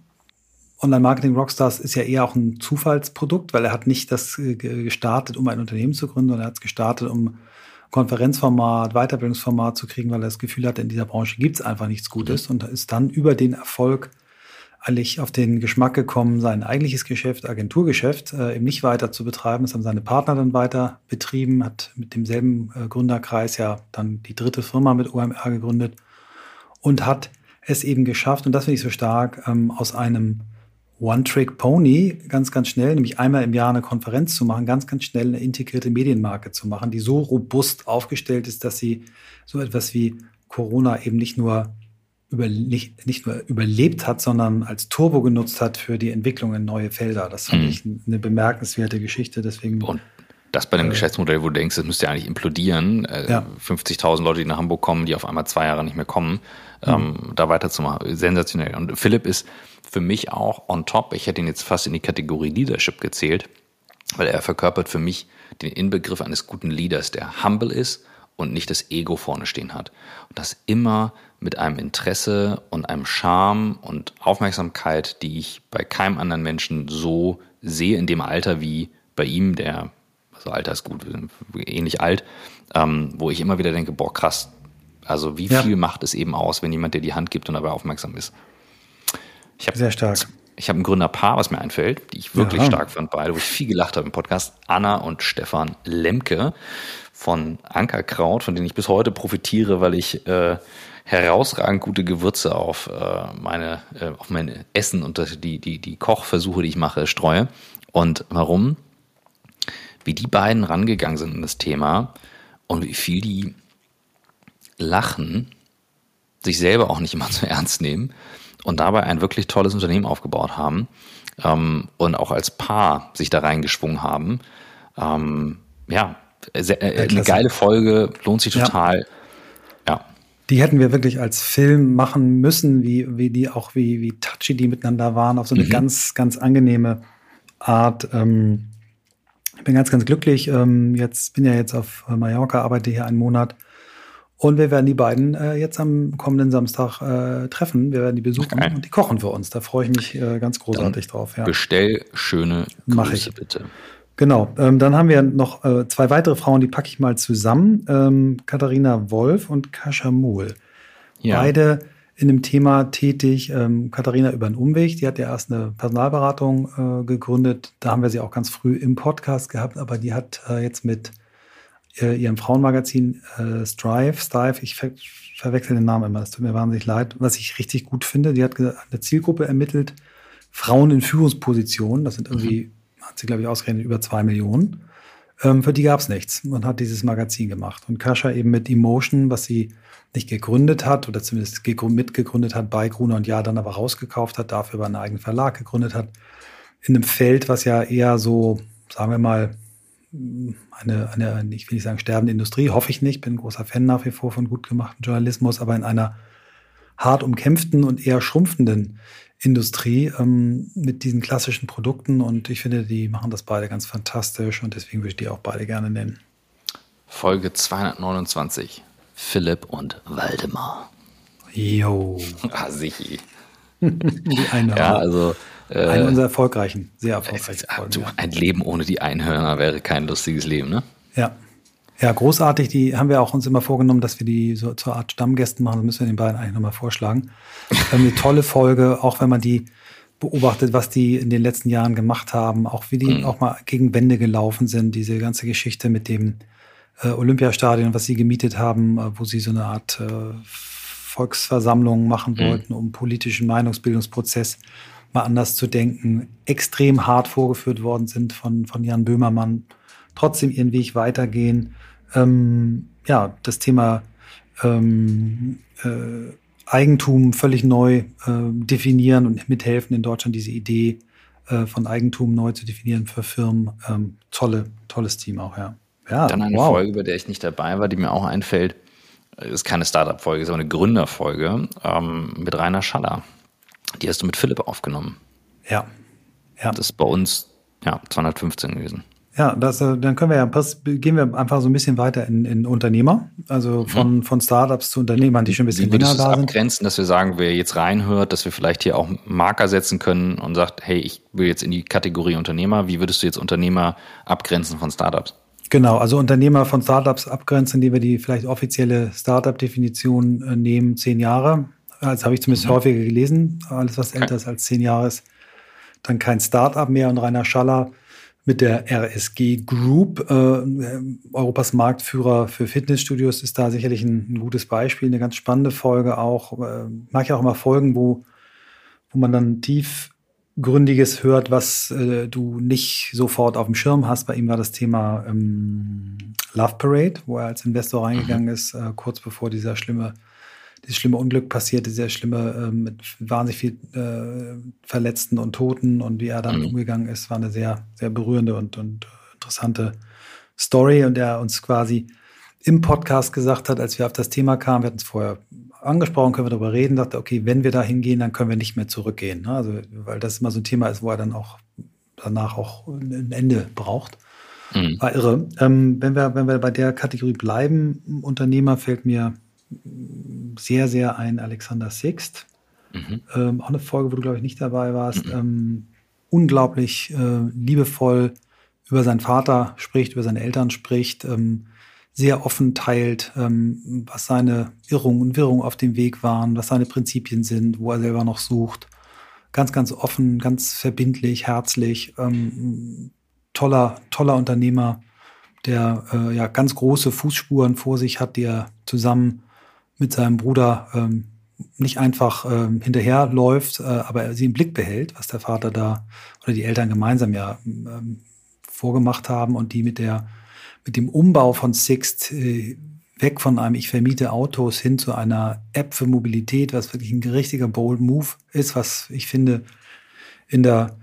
Online-Marketing Rockstars ist ja eher auch ein Zufallsprodukt, weil er hat nicht das äh, gestartet, um ein Unternehmen zu gründen, sondern er hat es gestartet, um Konferenzformat, Weiterbildungsformat zu kriegen, weil er das Gefühl hatte, in dieser Branche gibt es einfach nichts Gutes mhm. und ist dann über den Erfolg eigentlich auf den Geschmack gekommen, sein eigentliches Geschäft, Agenturgeschäft, äh, eben nicht weiter zu betreiben. Das haben seine Partner dann weiter betrieben, hat mit demselben äh, Gründerkreis ja dann die dritte Firma mit OMR gegründet und hat es eben geschafft, und das finde ich so stark, ähm, aus einem One-Trick-Pony ganz, ganz schnell, nämlich einmal im Jahr eine Konferenz zu machen, ganz, ganz schnell eine integrierte Medienmarke zu machen, die so robust aufgestellt ist, dass sie so etwas wie Corona eben nicht nur nicht, nicht nur überlebt hat, sondern als Turbo genutzt hat für die Entwicklung in neue Felder. Das fand mhm. ich eine bemerkenswerte Geschichte. Deswegen und das bei einem äh, Geschäftsmodell, wo du denkst, das müsste ja eigentlich implodieren. Äh, ja. 50.000 Leute, die nach Hamburg kommen, die auf einmal zwei Jahre nicht mehr kommen, mhm. ähm, da weiterzumachen. Sensationell. Und Philipp ist für mich auch on top. Ich hätte ihn jetzt fast in die Kategorie Leadership gezählt, weil er verkörpert für mich den Inbegriff eines guten Leaders, der humble ist und nicht das Ego vorne stehen hat. Und das immer mit einem Interesse und einem Charme und Aufmerksamkeit, die ich bei keinem anderen Menschen so sehe in dem Alter wie bei ihm, der, also Alter ist gut, ähnlich alt, ähm, wo ich immer wieder denke, boah, krass, also wie ja. viel macht es eben aus, wenn jemand dir die Hand gibt und dabei aufmerksam ist. Ich hab, Sehr stark. Ich habe ein Gründerpaar, was mir einfällt, die ich wirklich ja. stark fand, beide, wo ich viel gelacht habe im Podcast. Anna und Stefan Lemke von Ankerkraut, von denen ich bis heute profitiere, weil ich äh, herausragend gute Gewürze auf äh, meine äh, auf mein Essen und die die die Kochversuche, die ich mache, streue. Und warum? Wie die beiden rangegangen sind in das Thema und wie viel die lachen, sich selber auch nicht immer zu ernst nehmen und dabei ein wirklich tolles Unternehmen aufgebaut haben ähm, und auch als Paar sich da reingeschwungen haben. Ähm, ja, sehr, äh, eine geile Folge, lohnt sich total. Ja. Die hätten wir wirklich als Film machen müssen, wie, wie die auch, wie, wie touchy die miteinander waren, auf so eine mhm. ganz, ganz angenehme Art. Ähm, ich bin ganz, ganz glücklich. Ähm, jetzt bin ja jetzt auf Mallorca, arbeite hier einen Monat und wir werden die beiden äh, jetzt am kommenden Samstag äh, treffen. Wir werden die besuchen okay. und die kochen für uns. Da freue ich mich äh, ganz großartig dann drauf. Ja. Bestell schöne Grüße, Mach ich. bitte. Genau. Ähm, dann haben wir noch äh, zwei weitere Frauen, die packe ich mal zusammen. Ähm, Katharina Wolf und Kascha Mohl. Ja. Beide in dem Thema tätig. Ähm, Katharina über einen Umweg. Die hat ja erst eine Personalberatung äh, gegründet. Da haben wir sie auch ganz früh im Podcast gehabt, aber die hat äh, jetzt mit äh, ihrem Frauenmagazin äh, Strive, Strive, ich ver verwechsel den Namen immer, es tut mir wahnsinnig leid, was ich richtig gut finde. Die hat eine Zielgruppe ermittelt, Frauen in Führungspositionen, das sind irgendwie, mhm. Hat sie, glaube ich, ausgerechnet, über zwei Millionen. Ähm, für die gab es nichts und hat dieses Magazin gemacht. Und Kascha eben mit Emotion, was sie nicht gegründet hat oder zumindest mitgegründet hat bei Gruner und Ja, dann aber rausgekauft hat, dafür aber einen eigenen Verlag gegründet hat, in einem Feld, was ja eher so, sagen wir mal, eine, eine, ich will nicht sagen sterbende Industrie, hoffe ich nicht, bin ein großer Fan nach wie vor von gut gemachten Journalismus, aber in einer hart umkämpften und eher schrumpfenden Industrie ähm, mit diesen klassischen Produkten und ich finde, die machen das beide ganz fantastisch und deswegen würde ich die auch beide gerne nennen. Folge 229. Philipp und Waldemar. Jo. ah, sicher. die eine. Ja, also äh, Eine unserer erfolgreichen, sehr erfolgreichen Folgen. Du, ein Leben ohne die Einhörner wäre kein lustiges Leben, ne? Ja. Ja, großartig. Die haben wir auch uns immer vorgenommen, dass wir die so zur Art Stammgästen machen. Das müssen wir den beiden eigentlich nochmal vorschlagen. eine tolle Folge, auch wenn man die beobachtet, was die in den letzten Jahren gemacht haben, auch wie die mhm. auch mal gegen Wände gelaufen sind. Diese ganze Geschichte mit dem äh, Olympiastadion, was sie gemietet haben, äh, wo sie so eine Art äh, Volksversammlung machen mhm. wollten, um politischen Meinungsbildungsprozess mal anders zu denken, extrem hart vorgeführt worden sind von, von Jan Böhmermann, trotzdem ihren Weg weitergehen. Ähm, ja, das Thema ähm, äh, Eigentum völlig neu äh, definieren und mithelfen in Deutschland diese Idee äh, von Eigentum neu zu definieren für Firmen. Ähm, tolle, tolles Team auch, ja. ja Dann eine wow. Folge, bei der ich nicht dabei war, die mir auch einfällt. Ist keine Startup-Folge, sondern eine Gründerfolge ähm, mit Rainer Schaller. Die hast du mit Philipp aufgenommen. Ja. ja. Das ist bei uns ja 215 gewesen. Ja, das, äh, dann können wir ja, gehen wir einfach so ein bisschen weiter in, in Unternehmer, also von, mhm. von Startups zu Unternehmern, die schon ein bisschen Wie länger da sind. abgrenzen, dass wir sagen, wer jetzt reinhört, dass wir vielleicht hier auch Marker setzen können und sagt, hey, ich will jetzt in die Kategorie Unternehmer. Wie würdest du jetzt Unternehmer abgrenzen von Startups? Genau, also Unternehmer von Startups abgrenzen, indem wir die vielleicht offizielle Startup-Definition äh, nehmen, zehn Jahre. Das habe ich zumindest mhm. häufiger gelesen. Alles, was älter ist als zehn Jahre ist, dann kein Start-up mehr. Und Rainer Schaller mit der RSG Group, äh, Europas Marktführer für Fitnessstudios, ist da sicherlich ein, ein, gutes Beispiel. Eine ganz spannende Folge auch. Äh, mag ich auch immer Folgen, wo, wo man dann tiefgründiges hört, was äh, du nicht sofort auf dem Schirm hast. Bei ihm war das Thema ähm, Love Parade, wo er als Investor reingegangen mhm. ist, äh, kurz bevor dieser schlimme dieses schlimme Unglück passierte, sehr schlimme, äh, mit wahnsinnig viel äh, Verletzten und Toten und wie er dann mhm. umgegangen ist, war eine sehr, sehr berührende und, und interessante Story und er uns quasi im Podcast gesagt hat, als wir auf das Thema kamen, wir hatten es vorher angesprochen, können wir darüber reden, dachte, okay, wenn wir da hingehen, dann können wir nicht mehr zurückgehen. Ne? Also, weil das immer so ein Thema ist, wo er dann auch danach auch ein Ende braucht. Mhm. War irre. Ähm, wenn, wir, wenn wir bei der Kategorie bleiben, Unternehmer fällt mir sehr, sehr ein Alexander Sixt. Mhm. Ähm, auch eine Folge, wo du, glaube ich, nicht dabei warst. Mhm. Ähm, unglaublich äh, liebevoll über seinen Vater spricht, über seine Eltern spricht, ähm, sehr offen teilt, ähm, was seine Irrungen und Wirrungen auf dem Weg waren, was seine Prinzipien sind, wo er selber noch sucht. Ganz, ganz offen, ganz verbindlich, herzlich, ähm, toller, toller Unternehmer, der äh, ja ganz große Fußspuren vor sich hat, die er zusammen mit seinem Bruder ähm, nicht einfach ähm, hinterherläuft, äh, aber er sie im Blick behält, was der Vater da oder die Eltern gemeinsam ja ähm, vorgemacht haben und die mit der mit dem Umbau von Sixt äh, weg von einem Ich vermiete Autos hin zu einer App für Mobilität, was wirklich ein richtiger Bold Move ist, was ich finde in der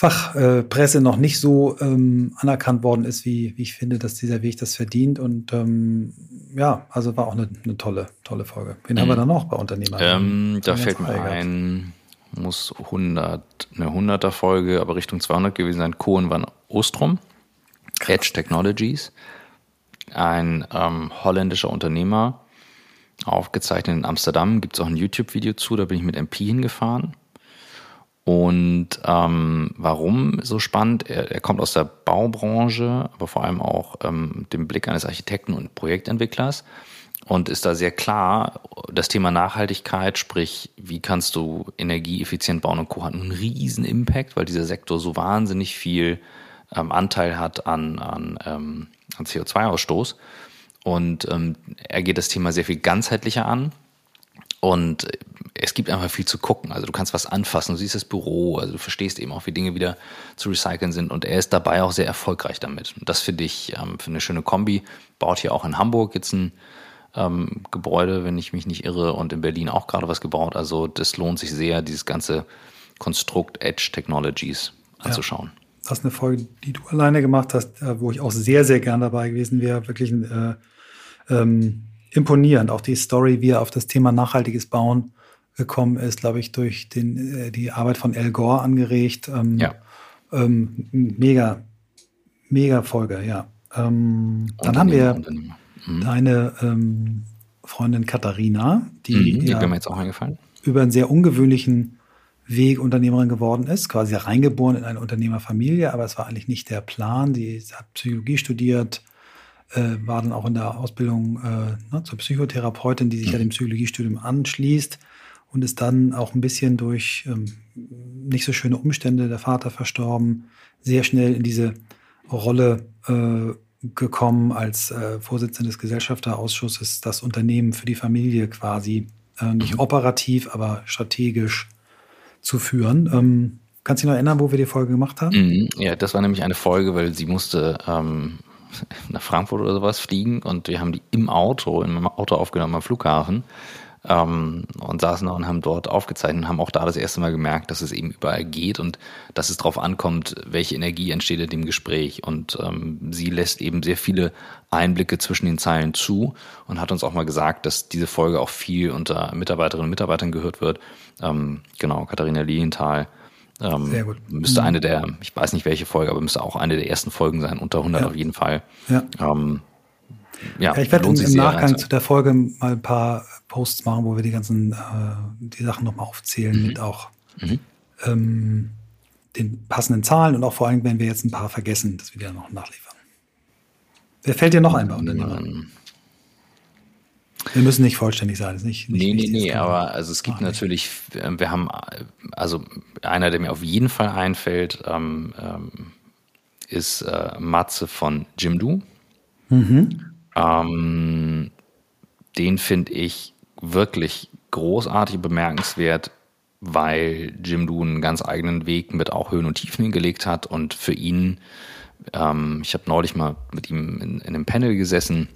Fachpresse äh, noch nicht so ähm, anerkannt worden ist, wie, wie ich finde, dass dieser Weg das verdient. Und ähm, ja, also war auch eine, eine tolle, tolle Folge. Wen mhm. haben wir da noch bei Unternehmern? Ähm, da fällt mir ein, muss 100, eine 100er Folge, aber Richtung 200 gewesen sein, Cohen van Ostrom. Edge Technologies, ein ähm, holländischer Unternehmer, aufgezeichnet in Amsterdam. Gibt es auch ein YouTube-Video zu, da bin ich mit MP hingefahren. Und ähm, warum so spannend? Er, er, kommt aus der Baubranche, aber vor allem auch ähm, dem Blick eines Architekten und Projektentwicklers und ist da sehr klar, das Thema Nachhaltigkeit, sprich, wie kannst du energieeffizient bauen und Co. hat einen riesen Impact, weil dieser Sektor so wahnsinnig viel ähm, Anteil hat an, an, ähm, an CO2-Ausstoß. Und ähm, er geht das Thema sehr viel ganzheitlicher an. Und es gibt einfach viel zu gucken. Also du kannst was anfassen, du siehst das Büro, also du verstehst eben auch, wie Dinge wieder zu recyceln sind. Und er ist dabei auch sehr erfolgreich damit. Und das finde ich ähm, für eine schöne Kombi. Baut hier auch in Hamburg jetzt ein ähm, Gebäude, wenn ich mich nicht irre, und in Berlin auch gerade was gebaut. Also das lohnt sich sehr, dieses ganze Konstrukt Edge Technologies anzuschauen. Ja. Das ist eine Folge, die du alleine gemacht hast, äh, wo ich auch sehr, sehr gern dabei gewesen wäre. Wirklich äh, ähm, imponierend. Auch die Story, wie er auf das Thema nachhaltiges Bauen gekommen ist, glaube ich, durch den, äh, die Arbeit von Al Gore angeregt. Ähm, ja. Ähm, mega, mega Folge, ja. Ähm, dann haben wir mhm. deine ähm, Freundin Katharina, die, mhm, die ja, mir jetzt auch eingefallen. über einen sehr ungewöhnlichen Weg Unternehmerin geworden ist, quasi reingeboren in eine Unternehmerfamilie, aber es war eigentlich nicht der Plan. Sie hat Psychologie studiert, äh, war dann auch in der Ausbildung äh, ne, zur Psychotherapeutin, die sich mhm. ja dem Psychologiestudium anschließt und ist dann auch ein bisschen durch ähm, nicht so schöne Umstände, der Vater verstorben, sehr schnell in diese Rolle äh, gekommen als äh, Vorsitzende des Gesellschafterausschusses, das Unternehmen für die Familie quasi äh, nicht mhm. operativ, aber strategisch zu führen. Ähm, kannst du dich noch erinnern, wo wir die Folge gemacht haben? Mhm, ja, das war nämlich eine Folge, weil sie musste ähm, nach Frankfurt oder sowas fliegen und wir haben die im Auto, im Auto aufgenommen am Flughafen ähm, und saßen da und haben dort aufgezeichnet und haben auch da das erste Mal gemerkt, dass es eben überall geht und dass es darauf ankommt, welche Energie entsteht in dem Gespräch. Und ähm, sie lässt eben sehr viele Einblicke zwischen den Zeilen zu und hat uns auch mal gesagt, dass diese Folge auch viel unter Mitarbeiterinnen und Mitarbeitern gehört wird. Ähm, genau, Katharina Lilienthal. Ähm, Sehr gut. Müsste mhm. eine der, ich weiß nicht welche Folge, aber müsste auch eine der ersten Folgen sein, unter 100 ja. auf jeden Fall. Ja. Ähm, ja, ich werde im, im Nachgang zu der Folge mal ein paar Posts machen, wo wir die ganzen äh, die Sachen nochmal aufzählen mhm. mit auch mhm. ähm, den passenden Zahlen und auch vor allem, wenn wir jetzt ein paar vergessen, dass wir die dann noch nachliefern. Wer fällt dir noch ein bei Unternehmern? Wir müssen nicht vollständig sein. Ist nicht, nicht nee, nee, nee, aber also es gibt natürlich, äh, wir haben, also einer, der mir auf jeden Fall einfällt, ähm, ähm, ist äh, Matze von Jimdo. Mhm. Ähm, den finde ich wirklich großartig bemerkenswert, weil Jimdo einen ganz eigenen Weg mit auch Höhen und Tiefen hingelegt hat und für ihn, ähm, ich habe neulich mal mit ihm in, in einem Panel gesessen,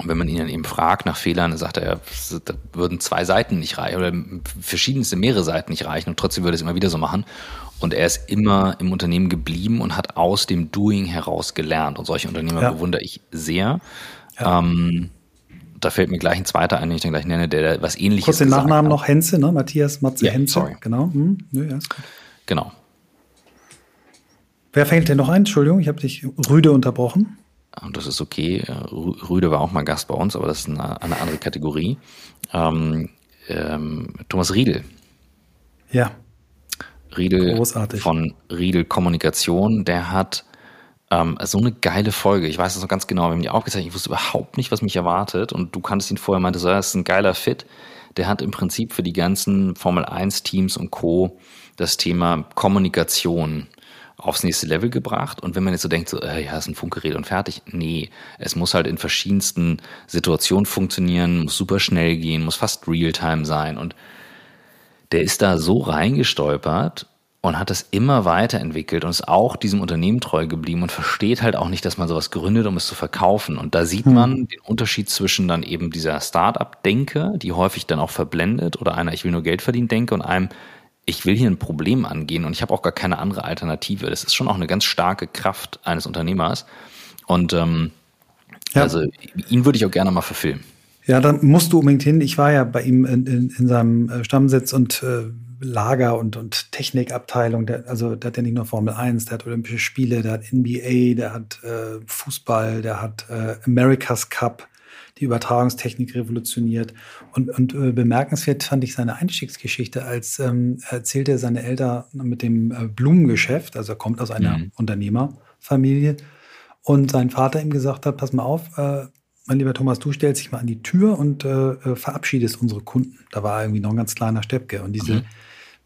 Und wenn man ihn dann eben fragt nach Fehlern, dann sagt er, da würden zwei Seiten nicht reichen oder verschiedenste mehrere Seiten nicht reichen und trotzdem würde es immer wieder so machen. Und er ist immer im Unternehmen geblieben und hat aus dem Doing heraus gelernt. Und solche Unternehmer ja. bewundere ich sehr. Ja. Ähm, da fällt mir gleich ein zweiter ein, den ich dann gleich nenne, der was ähnliches Kurz den Nachnamen hat. noch Henze, ne? Matthias Matze ja, Henze. Sorry. Genau. Hm. Nö, ja, genau. Wer fällt denn noch ein? Entschuldigung, ich habe dich rüde unterbrochen. Und das ist okay. Rüde war auch mal Gast bei uns, aber das ist eine, eine andere Kategorie. Ähm, ähm, Thomas Riedel. Ja. Riedel Großartig. von Riedel Kommunikation, der hat ähm, so eine geile Folge. Ich weiß das noch ganz genau, wir haben die aufgezeichnet. Ich wusste überhaupt nicht, was mich erwartet. Und du kanntest ihn vorher, meinte das ist ein geiler Fit. Der hat im Prinzip für die ganzen Formel 1 Teams und Co. das Thema Kommunikation aufs nächste Level gebracht. Und wenn man jetzt so denkt, so, äh, ja, ist ein Funkgerät und fertig. Nee, es muss halt in verschiedensten Situationen funktionieren, muss super schnell gehen, muss fast Realtime sein. Und der ist da so reingestolpert und hat das immer weiterentwickelt und ist auch diesem Unternehmen treu geblieben und versteht halt auch nicht, dass man sowas gründet, um es zu verkaufen. Und da sieht hm. man den Unterschied zwischen dann eben dieser Start-up-Denke, die häufig dann auch verblendet, oder einer Ich will nur Geld verdienen Denke und einem ich will hier ein Problem angehen und ich habe auch gar keine andere Alternative. Das ist schon auch eine ganz starke Kraft eines Unternehmers. Und ähm, ja. also ihn würde ich auch gerne mal verfilmen. Ja, dann musst du unbedingt hin. Ich war ja bei ihm in, in, in seinem äh, Stammsitz und äh, Lager und, und Technikabteilung. Der, also der hat ja nicht nur Formel 1, der hat Olympische Spiele, der hat NBA, der hat äh, Fußball, der hat äh, America's Cup die Übertragungstechnik revolutioniert. Und, und äh, bemerkenswert fand ich seine Einstiegsgeschichte, als ähm, erzählte seine Eltern mit dem äh, Blumengeschäft, also er kommt aus einer mhm. Unternehmerfamilie, und sein Vater ihm gesagt hat, pass mal auf, äh, mein lieber Thomas, du stellst dich mal an die Tür und äh, äh verabschiedest unsere Kunden. Da war irgendwie noch ein ganz kleiner Steppke. Und diese, mhm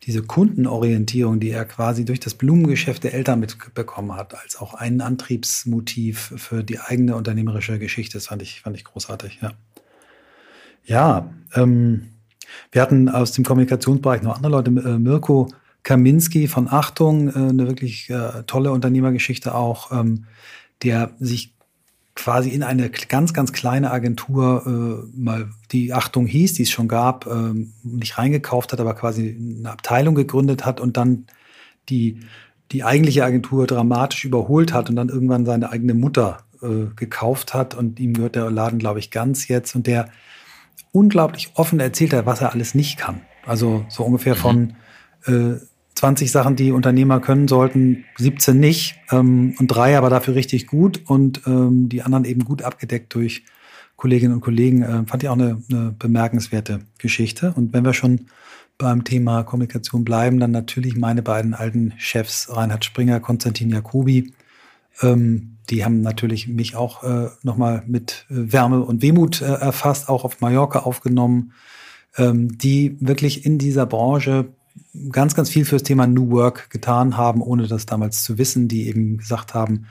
diese Kundenorientierung, die er quasi durch das Blumengeschäft der Eltern mitbekommen hat, als auch ein Antriebsmotiv für die eigene unternehmerische Geschichte, das fand ich, fand ich großartig, ja. Ja, ähm, wir hatten aus dem Kommunikationsbereich noch andere Leute, äh, Mirko Kaminski von Achtung, äh, eine wirklich äh, tolle Unternehmergeschichte auch, ähm, der sich quasi in eine ganz, ganz kleine Agentur äh, mal die Achtung hieß, die es schon gab, äh, nicht reingekauft hat, aber quasi eine Abteilung gegründet hat und dann die, die eigentliche Agentur dramatisch überholt hat und dann irgendwann seine eigene Mutter äh, gekauft hat. Und ihm gehört der Laden, glaube ich, ganz jetzt. Und der unglaublich offen erzählt hat, was er alles nicht kann. Also so ungefähr von äh, 20 Sachen, die Unternehmer können sollten, 17 nicht ähm, und drei aber dafür richtig gut und ähm, die anderen eben gut abgedeckt durch Kolleginnen und Kollegen. Äh, fand ich auch eine, eine bemerkenswerte Geschichte. Und wenn wir schon beim Thema Kommunikation bleiben, dann natürlich meine beiden alten Chefs, Reinhard Springer, Konstantin Jacobi. Ähm, die haben natürlich mich auch äh, nochmal mit äh, Wärme und Wehmut äh, erfasst, auch auf Mallorca aufgenommen, ähm, die wirklich in dieser Branche ganz, ganz viel fürs Thema New Work getan haben, ohne das damals zu wissen, die eben gesagt haben,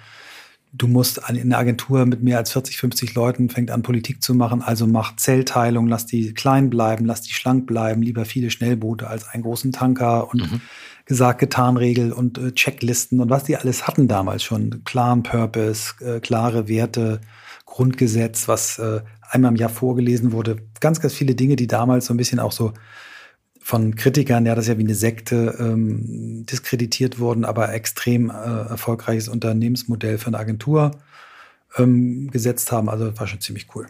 du musst in einer Agentur mit mehr als 40, 50 Leuten fängt an Politik zu machen, also mach Zellteilung, lass die klein bleiben, lass die schlank bleiben, lieber viele Schnellboote als einen großen Tanker und mhm. gesagt, getan Regel und äh, Checklisten und was die alles hatten damals schon, klaren Purpose, äh, klare Werte, Grundgesetz, was äh, einmal im Jahr vorgelesen wurde, ganz, ganz viele Dinge, die damals so ein bisschen auch so von Kritikern, ja, das ist ja wie eine Sekte ähm, diskreditiert wurden, aber extrem äh, erfolgreiches Unternehmensmodell für eine Agentur ähm, gesetzt haben. Also war schon ziemlich cool.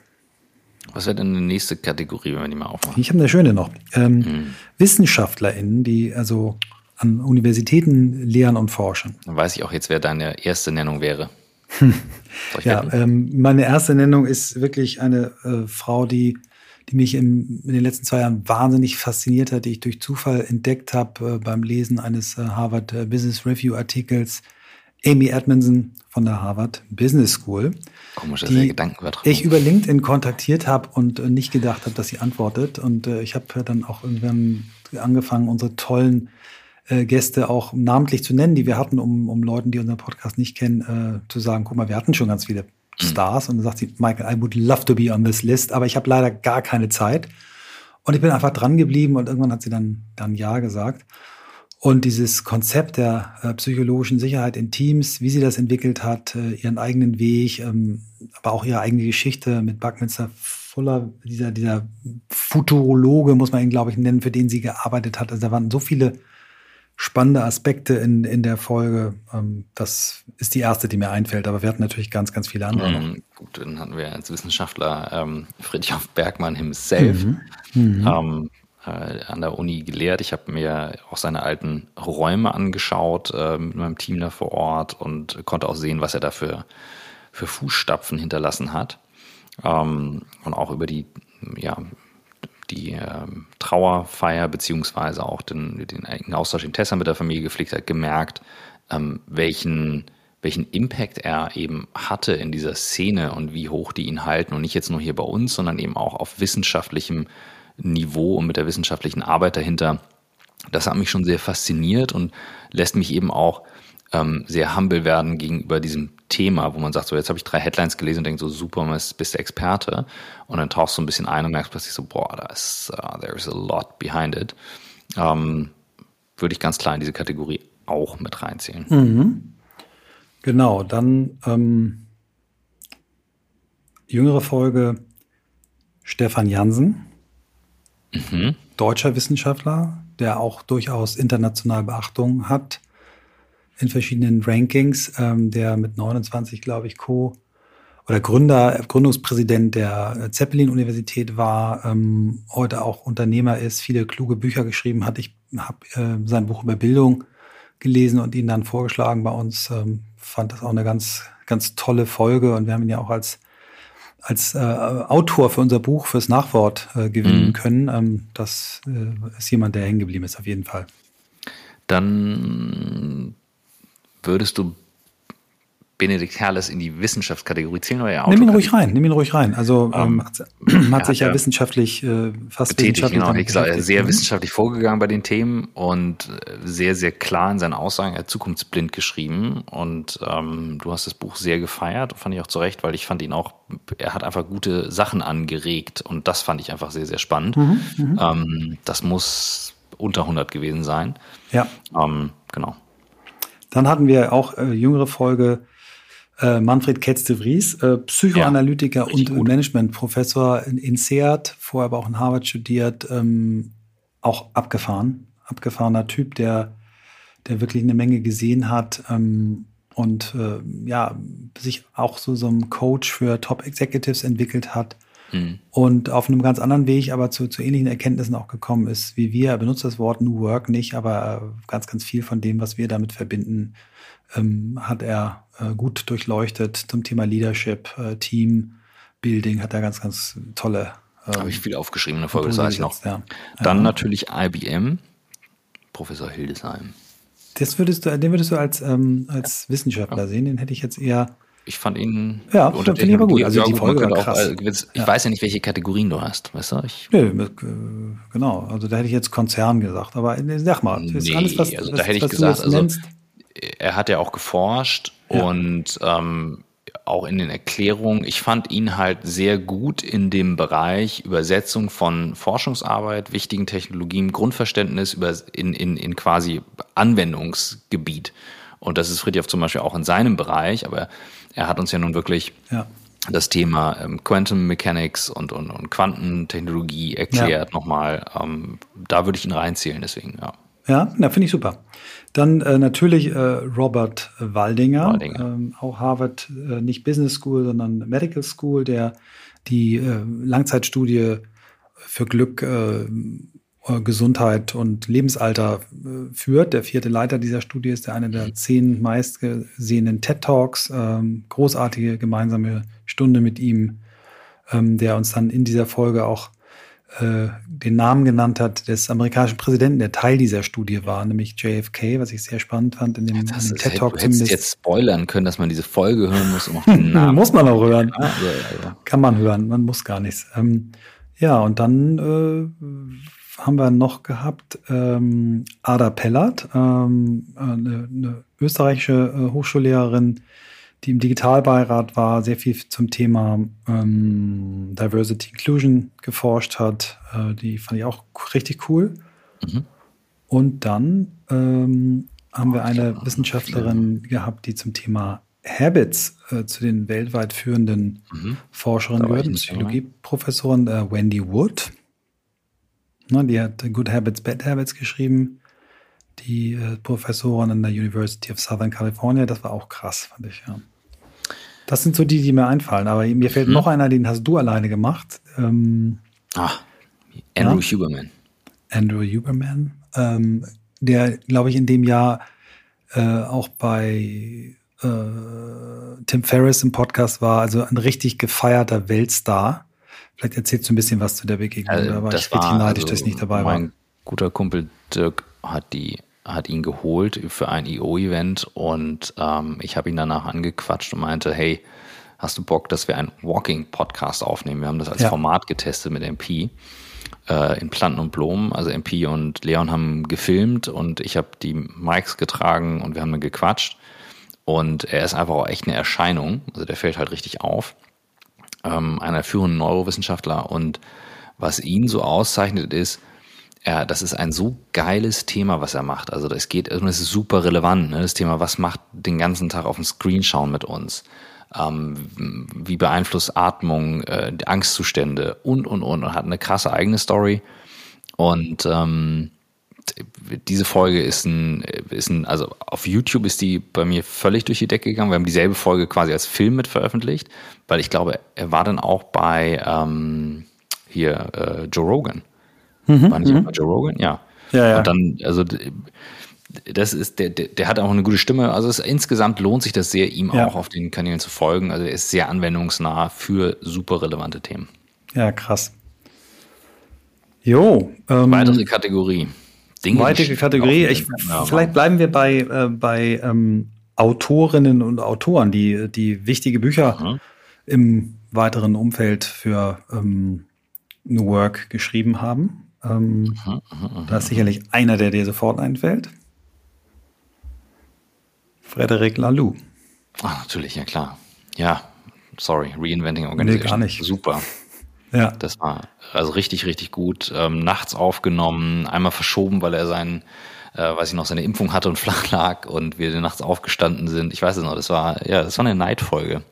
Was wäre denn eine nächste Kategorie, wenn wir die mal aufmachen? Ich habe eine schöne noch. Ähm, hm. WissenschaftlerInnen, die also an Universitäten lehren und forschen. Dann weiß ich auch jetzt, wer deine erste Nennung wäre. ja, ähm, meine erste Nennung ist wirklich eine äh, Frau, die die mich im, in den letzten zwei Jahren wahnsinnig fasziniert hat, die ich durch Zufall entdeckt habe äh, beim Lesen eines äh, Harvard äh, Business Review Artikels. Amy Edmondson von der Harvard Business School. Komisch, dass die Gedanken ich über LinkedIn kontaktiert habe und äh, nicht gedacht habe, dass sie antwortet. Und äh, ich habe dann auch irgendwann angefangen, unsere tollen äh, Gäste auch namentlich zu nennen, die wir hatten, um, um Leuten, die unseren Podcast nicht kennen, zu sagen, guck mal, wir hatten schon ganz viele. Stars und dann sagt sie, Michael, I would love to be on this list, aber ich habe leider gar keine Zeit. Und ich bin einfach dran geblieben und irgendwann hat sie dann, dann Ja gesagt. Und dieses Konzept der äh, psychologischen Sicherheit in Teams, wie sie das entwickelt hat, äh, ihren eigenen Weg, ähm, aber auch ihre eigene Geschichte mit Buckminster Fuller, dieser, dieser Futurologe, muss man ihn, glaube ich, nennen, für den sie gearbeitet hat. Also da waren so viele spannende Aspekte in, in der Folge. Ähm, das ist die erste, die mir einfällt, aber wir hatten natürlich ganz, ganz viele andere. Mhm, gut, dann hatten wir als Wissenschaftler ähm, Friedrich Bergmann himself. Mhm. Mhm. Ähm, äh, an der Uni gelehrt. Ich habe mir auch seine alten Räume angeschaut äh, mit meinem Team da vor Ort und konnte auch sehen, was er da für, für Fußstapfen hinterlassen hat. Ähm, und auch über die, ja, die ähm, Trauerfeier beziehungsweise auch den, den Austausch in Tessa mit der Familie gepflegt hat, gemerkt, ähm, welchen, welchen Impact er eben hatte in dieser Szene und wie hoch die ihn halten. Und nicht jetzt nur hier bei uns, sondern eben auch auf wissenschaftlichem Niveau und mit der wissenschaftlichen Arbeit dahinter, das hat mich schon sehr fasziniert und lässt mich eben auch ähm, sehr humble werden gegenüber diesem Thema, wo man sagt, so jetzt habe ich drei Headlines gelesen und denke so, super, bist du Experte. Und dann tauchst du ein bisschen ein und merkst plötzlich so, boah, da ist, uh, there's a lot behind it. Ähm, würde ich ganz klar in diese Kategorie auch mit reinzählen. Mhm. Genau, dann ähm, jüngere Folge Stefan Jansen. Mhm. Deutscher Wissenschaftler, der auch durchaus international Beachtung hat in verschiedenen Rankings, ähm, der mit 29, glaube ich, Co. oder Gründer, Gründungspräsident der Zeppelin-Universität war, ähm, heute auch Unternehmer ist, viele kluge Bücher geschrieben hat. Ich habe äh, sein Buch über Bildung gelesen und ihn dann vorgeschlagen bei uns. Ähm, fand das auch eine ganz, ganz tolle Folge und wir haben ihn ja auch als als äh, Autor für unser Buch fürs Nachwort äh, gewinnen mhm. können. Ähm, das äh, ist jemand, der hängen geblieben ist, auf jeden Fall. Dann würdest du Benedikt Herles in die Wissenschaftskategorie zählen oder ja Nimm ihn ruhig rein, nimm ihn ruhig rein. Also ähm, ähm hat sich ja, ja wissenschaftlich äh, fast betätigt, wissenschaftlich genau, ich gesagt, sehr wissenschaftlich vorgegangen bei den Themen und äh, sehr, sehr klar in seinen Aussagen, er hat zukunftsblind geschrieben und ähm, du hast das Buch sehr gefeiert, fand ich auch zu Recht, weil ich fand ihn auch, er hat einfach gute Sachen angeregt und das fand ich einfach sehr, sehr spannend. Mhm, mhm. ähm, das muss unter 100 gewesen sein. Ja. Ähm, genau. Dann hatten wir auch äh, jüngere Folge äh, Manfred Ketz de Vries, äh, Psychoanalytiker ja, und gut. Managementprofessor in, in SEAT, vorher aber auch in Harvard studiert, ähm, auch abgefahren, abgefahrener Typ, der, der wirklich eine Menge gesehen hat ähm, und äh, ja, sich auch so so ein Coach für Top Executives entwickelt hat mhm. und auf einem ganz anderen Weg aber zu, zu ähnlichen Erkenntnissen auch gekommen ist wie wir. Er benutzt das Wort New Work nicht, aber äh, ganz, ganz viel von dem, was wir damit verbinden, ähm, hat er äh, gut durchleuchtet zum Thema Leadership, äh, Team, Building, hat er ganz, ganz tolle. Ähm, Habe ich viel aufgeschrieben in der Folge, das weiß ich noch. Ja. Dann ja. natürlich IBM, Professor Hildesheim. Das würdest du, den würdest du als, ähm, als Wissenschaftler ja. sehen, den hätte ich jetzt eher. Ich fand ihn. Ja, finde ich aber gut. Also die Folge war krass. Auch, ich ja. weiß ja nicht, welche Kategorien du hast, weißt du? Ich, Nö, genau. Also da hätte ich jetzt Konzern gesagt. Aber äh, sag mal, nee, alles, was, also was, da hätte ich gesagt, also, nennst, er hat ja auch geforscht ja. und ähm, auch in den Erklärungen. Ich fand ihn halt sehr gut in dem Bereich Übersetzung von Forschungsarbeit, wichtigen Technologien, Grundverständnis über in, in, in quasi Anwendungsgebiet. Und das ist Friedhof zum Beispiel auch in seinem Bereich, aber er hat uns ja nun wirklich ja. das Thema ähm, Quantum Mechanics und, und, und Quantentechnologie erklärt ja. nochmal. Ähm, da würde ich ihn reinzählen, deswegen, ja. Ja, na, finde ich super. Dann äh, natürlich äh, Robert Waldinger, Waldinger. Ähm, auch Harvard, äh, nicht Business School, sondern Medical School, der die äh, Langzeitstudie für Glück, äh, Gesundheit und Lebensalter äh, führt. Der vierte Leiter dieser Studie ist der eine der zehn meistgesehenen TED Talks. Ähm, großartige gemeinsame Stunde mit ihm, ähm, der uns dann in dieser Folge auch äh, den Namen genannt hat des amerikanischen Präsidenten, der Teil dieser Studie war, nämlich JFK, was ich sehr spannend fand in dem, in dem TED Talk. Du hättest jetzt spoilern können, dass man diese Folge hören muss, um auch den Namen Muss man auch hören. Ja, ja, ja. Kann man hören, man muss gar nichts. Ähm, ja, und dann äh, haben wir noch gehabt ähm, Ada Pellert, ähm, eine, eine österreichische äh, Hochschullehrerin, die im Digitalbeirat war, sehr viel zum Thema ähm, Diversity Inclusion geforscht hat. Äh, die fand ich auch richtig cool. Mhm. Und dann ähm, haben wir eine Wissenschaftlerin gehabt, die zum Thema Habits äh, zu den weltweit führenden mhm. Forscherinnen gehört, Psychologieprofessorin äh, Wendy Wood. Ne, die hat Good Habits, Bad Habits geschrieben. Die äh, Professorin an der University of Southern California, das war auch krass, fand ich, ja. Das sind so die, die mir einfallen. Aber mir fällt mhm. noch einer, den hast du alleine gemacht. Ähm, ah, Andrew ja? Huberman. Andrew Huberman, ähm, der, glaube ich, in dem Jahr äh, auch bei äh, Tim Ferriss im Podcast war, also ein richtig gefeierter Weltstar. Vielleicht erzählst du ein bisschen was zu der Begegnung. Also, da war ich richtig neidisch, also, dass ich nicht dabei mein war. Mein guter Kumpel Dirk hat die hat ihn geholt für ein EO-Event und ähm, ich habe ihn danach angequatscht und meinte, hey, hast du Bock, dass wir einen Walking-Podcast aufnehmen? Wir haben das als ja. Format getestet mit MP äh, in Planten und Blumen. Also MP und Leon haben gefilmt und ich habe die Mics getragen und wir haben dann gequatscht. Und er ist einfach auch echt eine Erscheinung. Also der fällt halt richtig auf. Ähm, einer führenden Neurowissenschaftler. Und was ihn so auszeichnet ist, ja, das ist ein so geiles Thema, was er macht. Also es geht, es ist super relevant, ne? das Thema, was macht den ganzen Tag auf dem Screen schauen mit uns? Ähm, wie beeinflusst Atmung, äh, Angstzustände und, und, und. Und hat eine krasse eigene Story. Und ähm, diese Folge ist ein, ist ein, also auf YouTube ist die bei mir völlig durch die Decke gegangen. Wir haben dieselbe Folge quasi als Film mit veröffentlicht, weil ich glaube, er war dann auch bei ähm, hier äh, Joe Rogan. Mhm, War nicht mhm. Joe Rogan? Ja. Ja, ja. Und dann, also das ist, der, der, der hat auch eine gute Stimme. Also es, insgesamt lohnt sich das sehr, ihm ja. auch auf den Kanälen zu folgen. Also er ist sehr anwendungsnah für super relevante Themen. Ja, krass. Jo. Ähm, weitere Kategorie. Dinge, weitere Kategorie. Ich, vielleicht bleiben wir bei, äh, bei ähm, Autorinnen und Autoren, die, die wichtige Bücher mhm. im weiteren Umfeld für ähm, New Work geschrieben haben. Ähm, aha, aha, aha. Da ist sicherlich einer, der dir sofort einfällt. Frederic Laloux. Ah, natürlich, ja klar. Ja, sorry, Reinventing Organization. Nee, gar nicht. Super. Ja. Das war also richtig, richtig gut. Ähm, nachts aufgenommen, einmal verschoben, weil er sein, äh, weiß ich noch, seine Impfung hatte und flach lag und wir nachts aufgestanden sind. Ich weiß es noch, das war, ja, das war eine Neidfolge.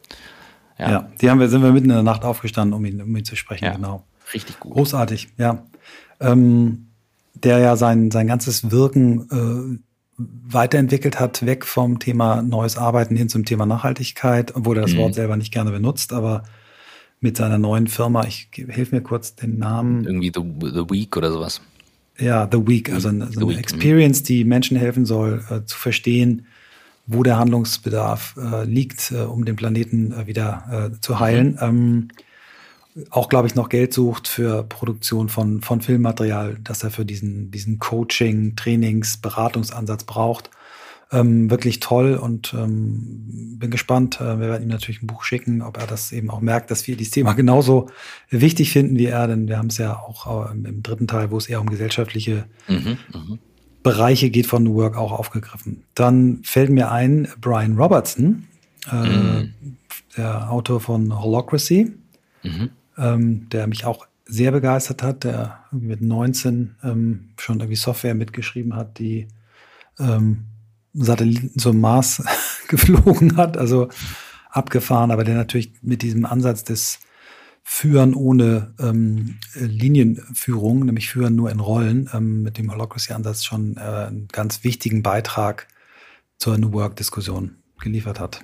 Ja. ja, die haben wir, sind wir mitten in der Nacht aufgestanden, um ihn, um ihn zu sprechen, ja, genau. Richtig gut. Großartig, ja ähm, der ja sein, sein ganzes Wirken äh, weiterentwickelt hat, weg vom Thema neues Arbeiten hin zum Thema Nachhaltigkeit, obwohl er das mhm. Wort selber nicht gerne benutzt, aber mit seiner neuen Firma, ich hilf mir kurz den Namen. Irgendwie The, the Week oder sowas. Ja, The Week, also eine, also eine Experience, die Menschen helfen soll, äh, zu verstehen, wo der Handlungsbedarf äh, liegt, äh, um den Planeten äh, wieder äh, zu heilen. Mhm. Ähm, auch, glaube ich, noch Geld sucht für Produktion von, von Filmmaterial, das er für diesen, diesen Coaching, Trainings, Beratungsansatz braucht. Ähm, wirklich toll und ähm, bin gespannt. Äh, wir werden ihm natürlich ein Buch schicken, ob er das eben auch merkt, dass wir dieses Thema genauso wichtig finden wie er, denn wir haben es ja auch äh, im dritten Teil, wo es eher um gesellschaftliche mhm, mhm, Bereiche geht von New Work auch aufgegriffen. Dann fällt mir ein, Brian Robertson, äh, mhm. der Autor von Holocracy. Mhm ähm, der mich auch sehr begeistert hat, der mit 19 ähm, schon irgendwie Software mitgeschrieben hat, die ähm, Satelliten zum Mars geflogen hat, also abgefahren, aber der natürlich mit diesem Ansatz des Führen ohne ähm, Linienführung, nämlich Führen nur in Rollen, ähm, mit dem Holocracy-Ansatz schon äh, einen ganz wichtigen Beitrag zur New Work-Diskussion geliefert hat.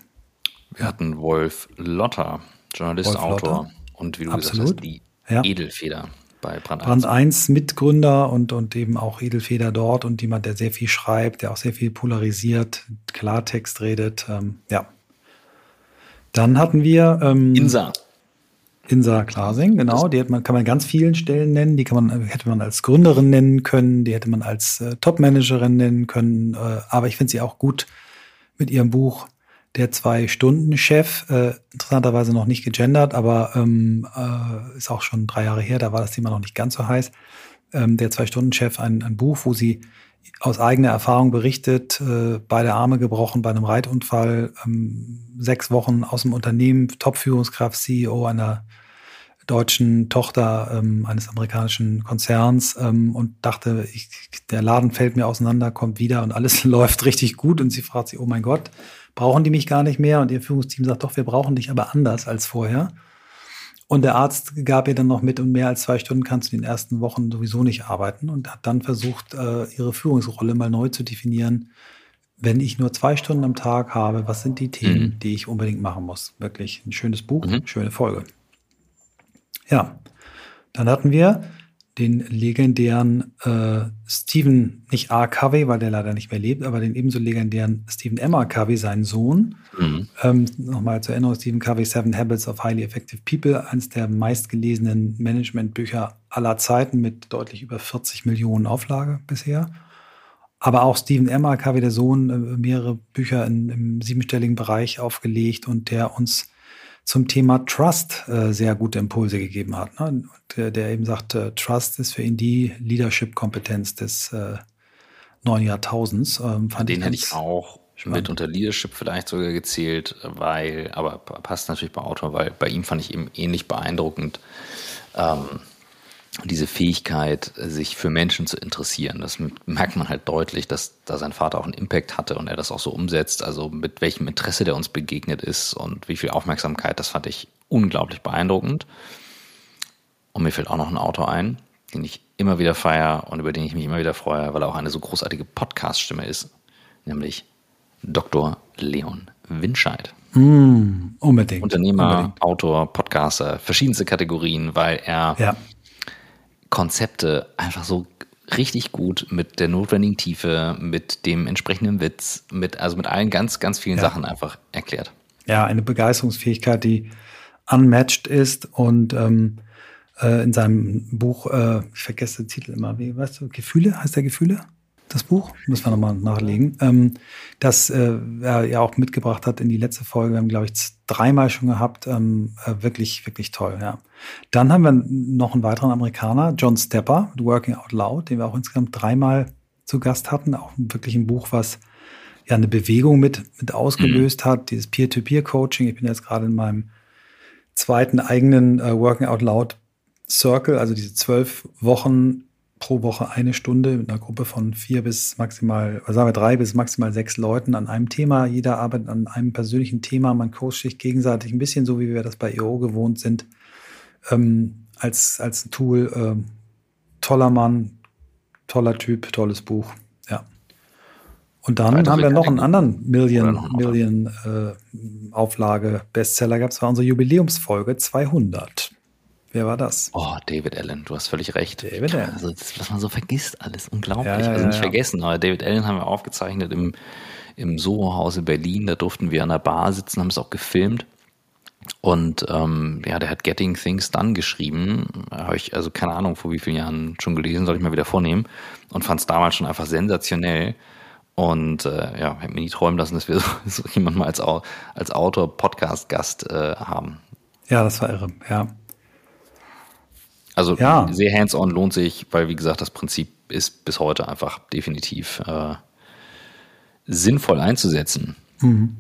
Wir hatten Wolf Lotter, Journalist, Wolf Autor. Lotter und wie du Absolut. gesagt hast, die ja. Edelfeder bei Brand 1. Brand 1 Mitgründer und, und eben auch Edelfeder dort und jemand, der sehr viel schreibt, der auch sehr viel polarisiert, Klartext redet. Ähm, ja. Dann hatten wir ähm, Insa. Insa Klasing, genau. Die hat man, kann man ganz vielen Stellen nennen. Die kann man, hätte man als Gründerin nennen können, die hätte man als äh, Topmanagerin nennen können. Äh, aber ich finde sie auch gut mit ihrem Buch der Zwei-Stunden-Chef, äh, interessanterweise noch nicht gegendert, aber ähm, äh, ist auch schon drei Jahre her, da war das Thema noch nicht ganz so heiß. Ähm, der Zwei-Stunden-Chef, ein, ein Buch, wo sie aus eigener Erfahrung berichtet, äh, beide Arme gebrochen bei einem Reitunfall, ähm, sechs Wochen aus dem Unternehmen, Top-Führungskraft, CEO einer deutschen Tochter ähm, eines amerikanischen Konzerns ähm, und dachte, ich, der Laden fällt mir auseinander, kommt wieder und alles läuft richtig gut. Und sie fragt sich, oh mein Gott, brauchen die mich gar nicht mehr? Und ihr Führungsteam sagt, doch, wir brauchen dich aber anders als vorher. Und der Arzt gab ihr dann noch mit, und mehr als zwei Stunden kannst du in den ersten Wochen sowieso nicht arbeiten und hat dann versucht, äh, ihre Führungsrolle mal neu zu definieren. Wenn ich nur zwei Stunden am Tag habe, was sind die Themen, mhm. die ich unbedingt machen muss? Wirklich ein schönes Buch, mhm. schöne Folge. Ja, dann hatten wir den legendären äh, Stephen, nicht R. Covey, weil der leider nicht mehr lebt, aber den ebenso legendären Stephen M. R. Covey, seinen Sohn. Mhm. Ähm, Nochmal zur Erinnerung, Stephen Covey, Seven Habits of Highly Effective People, eines der meistgelesenen Managementbücher aller Zeiten mit deutlich über 40 Millionen Auflage bisher. Aber auch Stephen M. R. Covey, der Sohn, äh, mehrere Bücher in, im siebenstelligen Bereich aufgelegt und der uns zum Thema Trust äh, sehr gute Impulse gegeben hat. Ne? Der, der, eben sagt, äh, Trust ist für ihn die Leadership-Kompetenz des äh, neuen Jahrtausends. Ähm, Den hätte ich auch spannend. mit unter Leadership vielleicht sogar gezählt, weil, aber passt natürlich bei Autor, weil bei ihm fand ich eben ähnlich beeindruckend. Ähm, diese Fähigkeit, sich für Menschen zu interessieren. Das merkt man halt deutlich, dass da sein Vater auch einen Impact hatte und er das auch so umsetzt. Also mit welchem Interesse der uns begegnet ist und wie viel Aufmerksamkeit, das fand ich unglaublich beeindruckend. Und mir fällt auch noch ein Autor ein, den ich immer wieder feiere und über den ich mich immer wieder freue, weil er auch eine so großartige Podcast-Stimme ist, nämlich Dr. Leon Winscheid. Mm, unbedingt. Unternehmer, unbedingt. Autor, Podcaster, verschiedenste Kategorien, weil er ja Konzepte einfach so richtig gut mit der notwendigen Tiefe, mit dem entsprechenden Witz, mit, also mit allen ganz, ganz vielen ja. Sachen einfach erklärt. Ja, eine Begeisterungsfähigkeit, die unmatched ist und ähm, äh, in seinem Buch, äh, ich vergesse den Titel immer, wie weißt du, Gefühle, heißt der Gefühle? das Buch, müssen wir nochmal nachlegen, ähm, das äh, er ja auch mitgebracht hat in die letzte Folge. Wir haben, glaube ich, dreimal schon gehabt. Ähm, äh, wirklich, wirklich toll, ja. Dann haben wir noch einen weiteren Amerikaner, John Stepper, Working Out Loud, den wir auch insgesamt dreimal zu Gast hatten. Auch wirklich ein Buch, was ja eine Bewegung mit, mit ausgelöst mhm. hat, dieses Peer-to-Peer-Coaching. Ich bin jetzt gerade in meinem zweiten eigenen äh, Working Out Loud Circle, also diese zwölf Wochen pro Woche eine Stunde mit einer Gruppe von vier bis maximal, sagen wir drei bis maximal sechs Leuten an einem Thema. Jeder arbeitet an einem persönlichen Thema. Man coacht sich gegenseitig ein bisschen so, wie wir das bei EO gewohnt sind, ähm, als, als Tool. Ähm, toller Mann, toller Typ, tolles Buch. Ja. Und dann Weitere haben wir noch einen anderen Million, Million äh, Auflage Bestseller gehabt. Das war unsere Jubiläumsfolge 200. Wer war das? Oh, David Allen, du hast völlig recht. David Allen. Also, das, was man so vergisst, alles unglaublich. Ja, ja, also nicht ja, vergessen, aber David Allen haben wir aufgezeichnet im, im Soho-Haus in Berlin. Da durften wir an der Bar sitzen, haben es auch gefilmt. Und ähm, ja, der hat Getting Things Done geschrieben. Habe ich also keine Ahnung, vor wie vielen Jahren schon gelesen, soll ich mal wieder vornehmen. Und fand es damals schon einfach sensationell. Und äh, ja, hätte mir nie träumen lassen, dass wir so, so jemanden mal als, als Autor, Podcast-Gast äh, haben. Ja, das war irre, ja. Also ja. sehr hands-on lohnt sich, weil wie gesagt, das Prinzip ist bis heute einfach definitiv äh, sinnvoll einzusetzen. Mhm.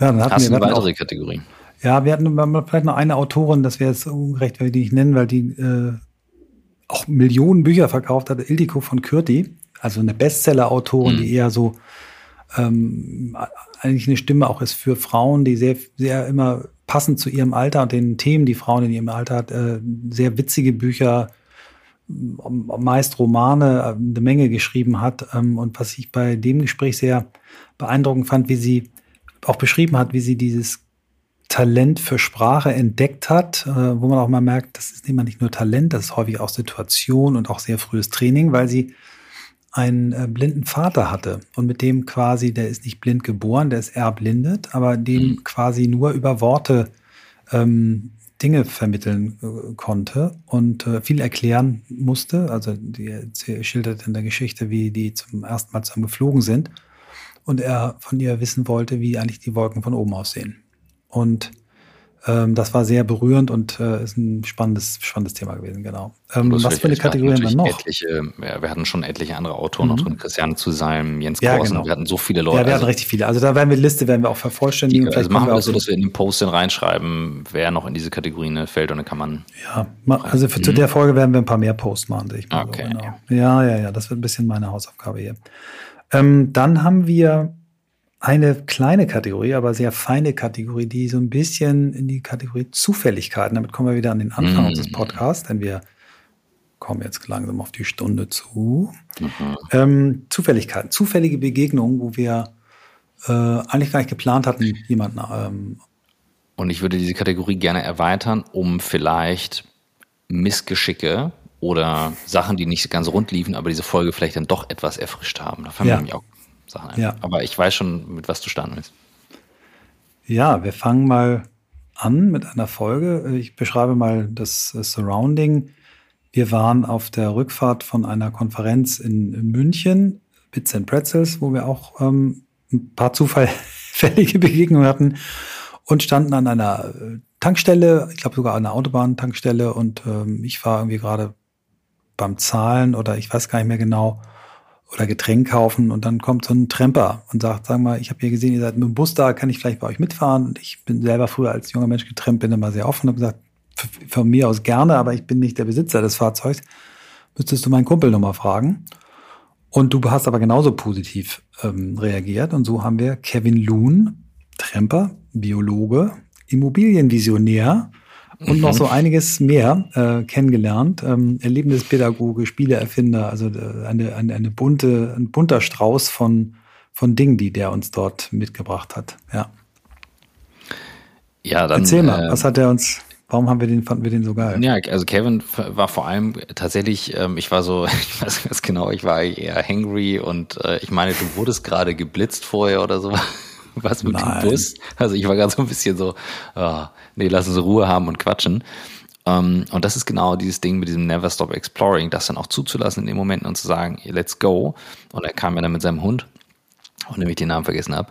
Ja, dann hatten Hast wir eine weitere auch, Kategorie? Ja, wir hatten vielleicht noch eine Autorin, das wäre jetzt ungerecht, wenn wir die nicht nennen, weil die äh, auch Millionen Bücher verkauft hat, Ildiko von Kürti, also eine Bestseller-Autorin, mhm. die eher so ähm, eigentlich eine Stimme auch ist für Frauen, die sehr, sehr immer passend zu ihrem Alter und den Themen, die Frauen in ihrem Alter hat, äh, sehr witzige Bücher, meist Romane, äh, eine Menge geschrieben hat. Ähm, und was ich bei dem Gespräch sehr beeindruckend fand, wie sie auch beschrieben hat, wie sie dieses Talent für Sprache entdeckt hat, äh, wo man auch mal merkt, das ist immer nicht nur Talent, das ist häufig auch Situation und auch sehr frühes Training, weil sie einen äh, blinden Vater hatte und mit dem quasi, der ist nicht blind geboren, der ist erblindet, aber dem mhm. quasi nur über Worte ähm, Dinge vermitteln äh, konnte und äh, viel erklären musste. Also die schildert in der Geschichte, wie die zum ersten Mal zusammen geflogen sind und er von ihr wissen wollte, wie eigentlich die Wolken von oben aussehen. Und Ähm, das war sehr berührend und äh, ist ein spannendes, spannendes Thema gewesen, genau. Ähm, was für eine Kategorie haben wir noch? Etliche, ja, wir hatten schon etliche andere Autoren mhm. noch drin, Christian zu sein, Jens ja, Korsen, genau. wir hatten so viele Leute. Ja, wir hatten richtig viele. Also da werden wir Liste, werden wir auch vervollständigen. Die, also machen wir das so, dass wir in den Post dann reinschreiben, wer noch in diese Kategorie ne, fällt und dann kann man. Ja, also für, mhm. zu der Folge werden wir ein paar mehr Posts machen, ich mal okay, so, genau. ja. ja, ja, das wird ein bisschen meine Hausaufgabe hier. Ähm, dann haben wir eine kleine Kategorie, aber sehr feine Kategorie, die so ein bisschen in die Kategorie Zufälligkeiten, damit kommen wir wieder an den Anfang mm. unseres Podcasts, denn wir kommen jetzt langsam auf die Stunde zu. Mhm. Ähm, Zufälligkeiten, zufällige Begegnungen, wo wir äh, eigentlich gar nicht geplant hatten, jemanden. Ähm, Und ich würde diese Kategorie gerne erweitern, um vielleicht Missgeschicke oder Sachen, die nicht ganz rund liefen, aber diese Folge vielleicht dann doch etwas erfrischt haben. Da fangen ja. wir nämlich auch Sachen ein. Ja. Aber ich weiß schon, mit was du starten willst. Ja, wir fangen mal an mit einer Folge. Ich beschreibe mal das Surrounding. Wir waren auf der Rückfahrt von einer Konferenz in, in München, Bits and Pretzels, wo wir auch ähm, ein paar zufällige Begegnungen hatten und standen an einer äh, Tankstelle, ich glaube sogar an einer Autobahntankstelle und ähm, ich war irgendwie gerade beim Zahlen oder ich weiß gar nicht mehr genau oder Getränk kaufen und dann kommt so ein Tremper und sagt, sag mal, ich habe hier gesehen, ihr seid mit dem Bus da, kann ich vielleicht bei euch mitfahren? Und ich bin selber früher als junger Mensch getrennt, bin immer sehr offen und gesagt, von mir aus gerne, aber ich bin nicht der Besitzer des Fahrzeugs. Müsstest du meinen Kumpel nochmal fragen? Und du hast aber genauso positiv ähm, reagiert. Und so haben wir Kevin Loon, Tremper, Biologe, Immobilienvisionär, und noch so mhm. einiges mehr äh, kennengelernt. Ähm, Erlebnispädagoge, Spieleerfinder, also äh, eine, eine, eine bunte, ein bunter Strauß von, von Dingen, die der uns dort mitgebracht hat. Ja. Ja, dann. Erzähl mal, äh, was hat er uns, warum haben wir den, fanden wir den so geil? Ja, also Kevin war vor allem tatsächlich, ähm, ich war so, ich weiß ganz genau, ich war eher hangry und äh, ich meine, du wurdest gerade geblitzt vorher oder so. Was mit Nein. dem Bus? Also ich war gerade so ein bisschen so, oh, nee, lass uns Ruhe haben und quatschen. Um, ähm, und das ist genau dieses Ding mit diesem Never Stop Exploring, das dann auch zuzulassen in den Momenten und zu sagen, let's go. Und er kam ja dann mit seinem Hund, und nämlich den Namen vergessen habe,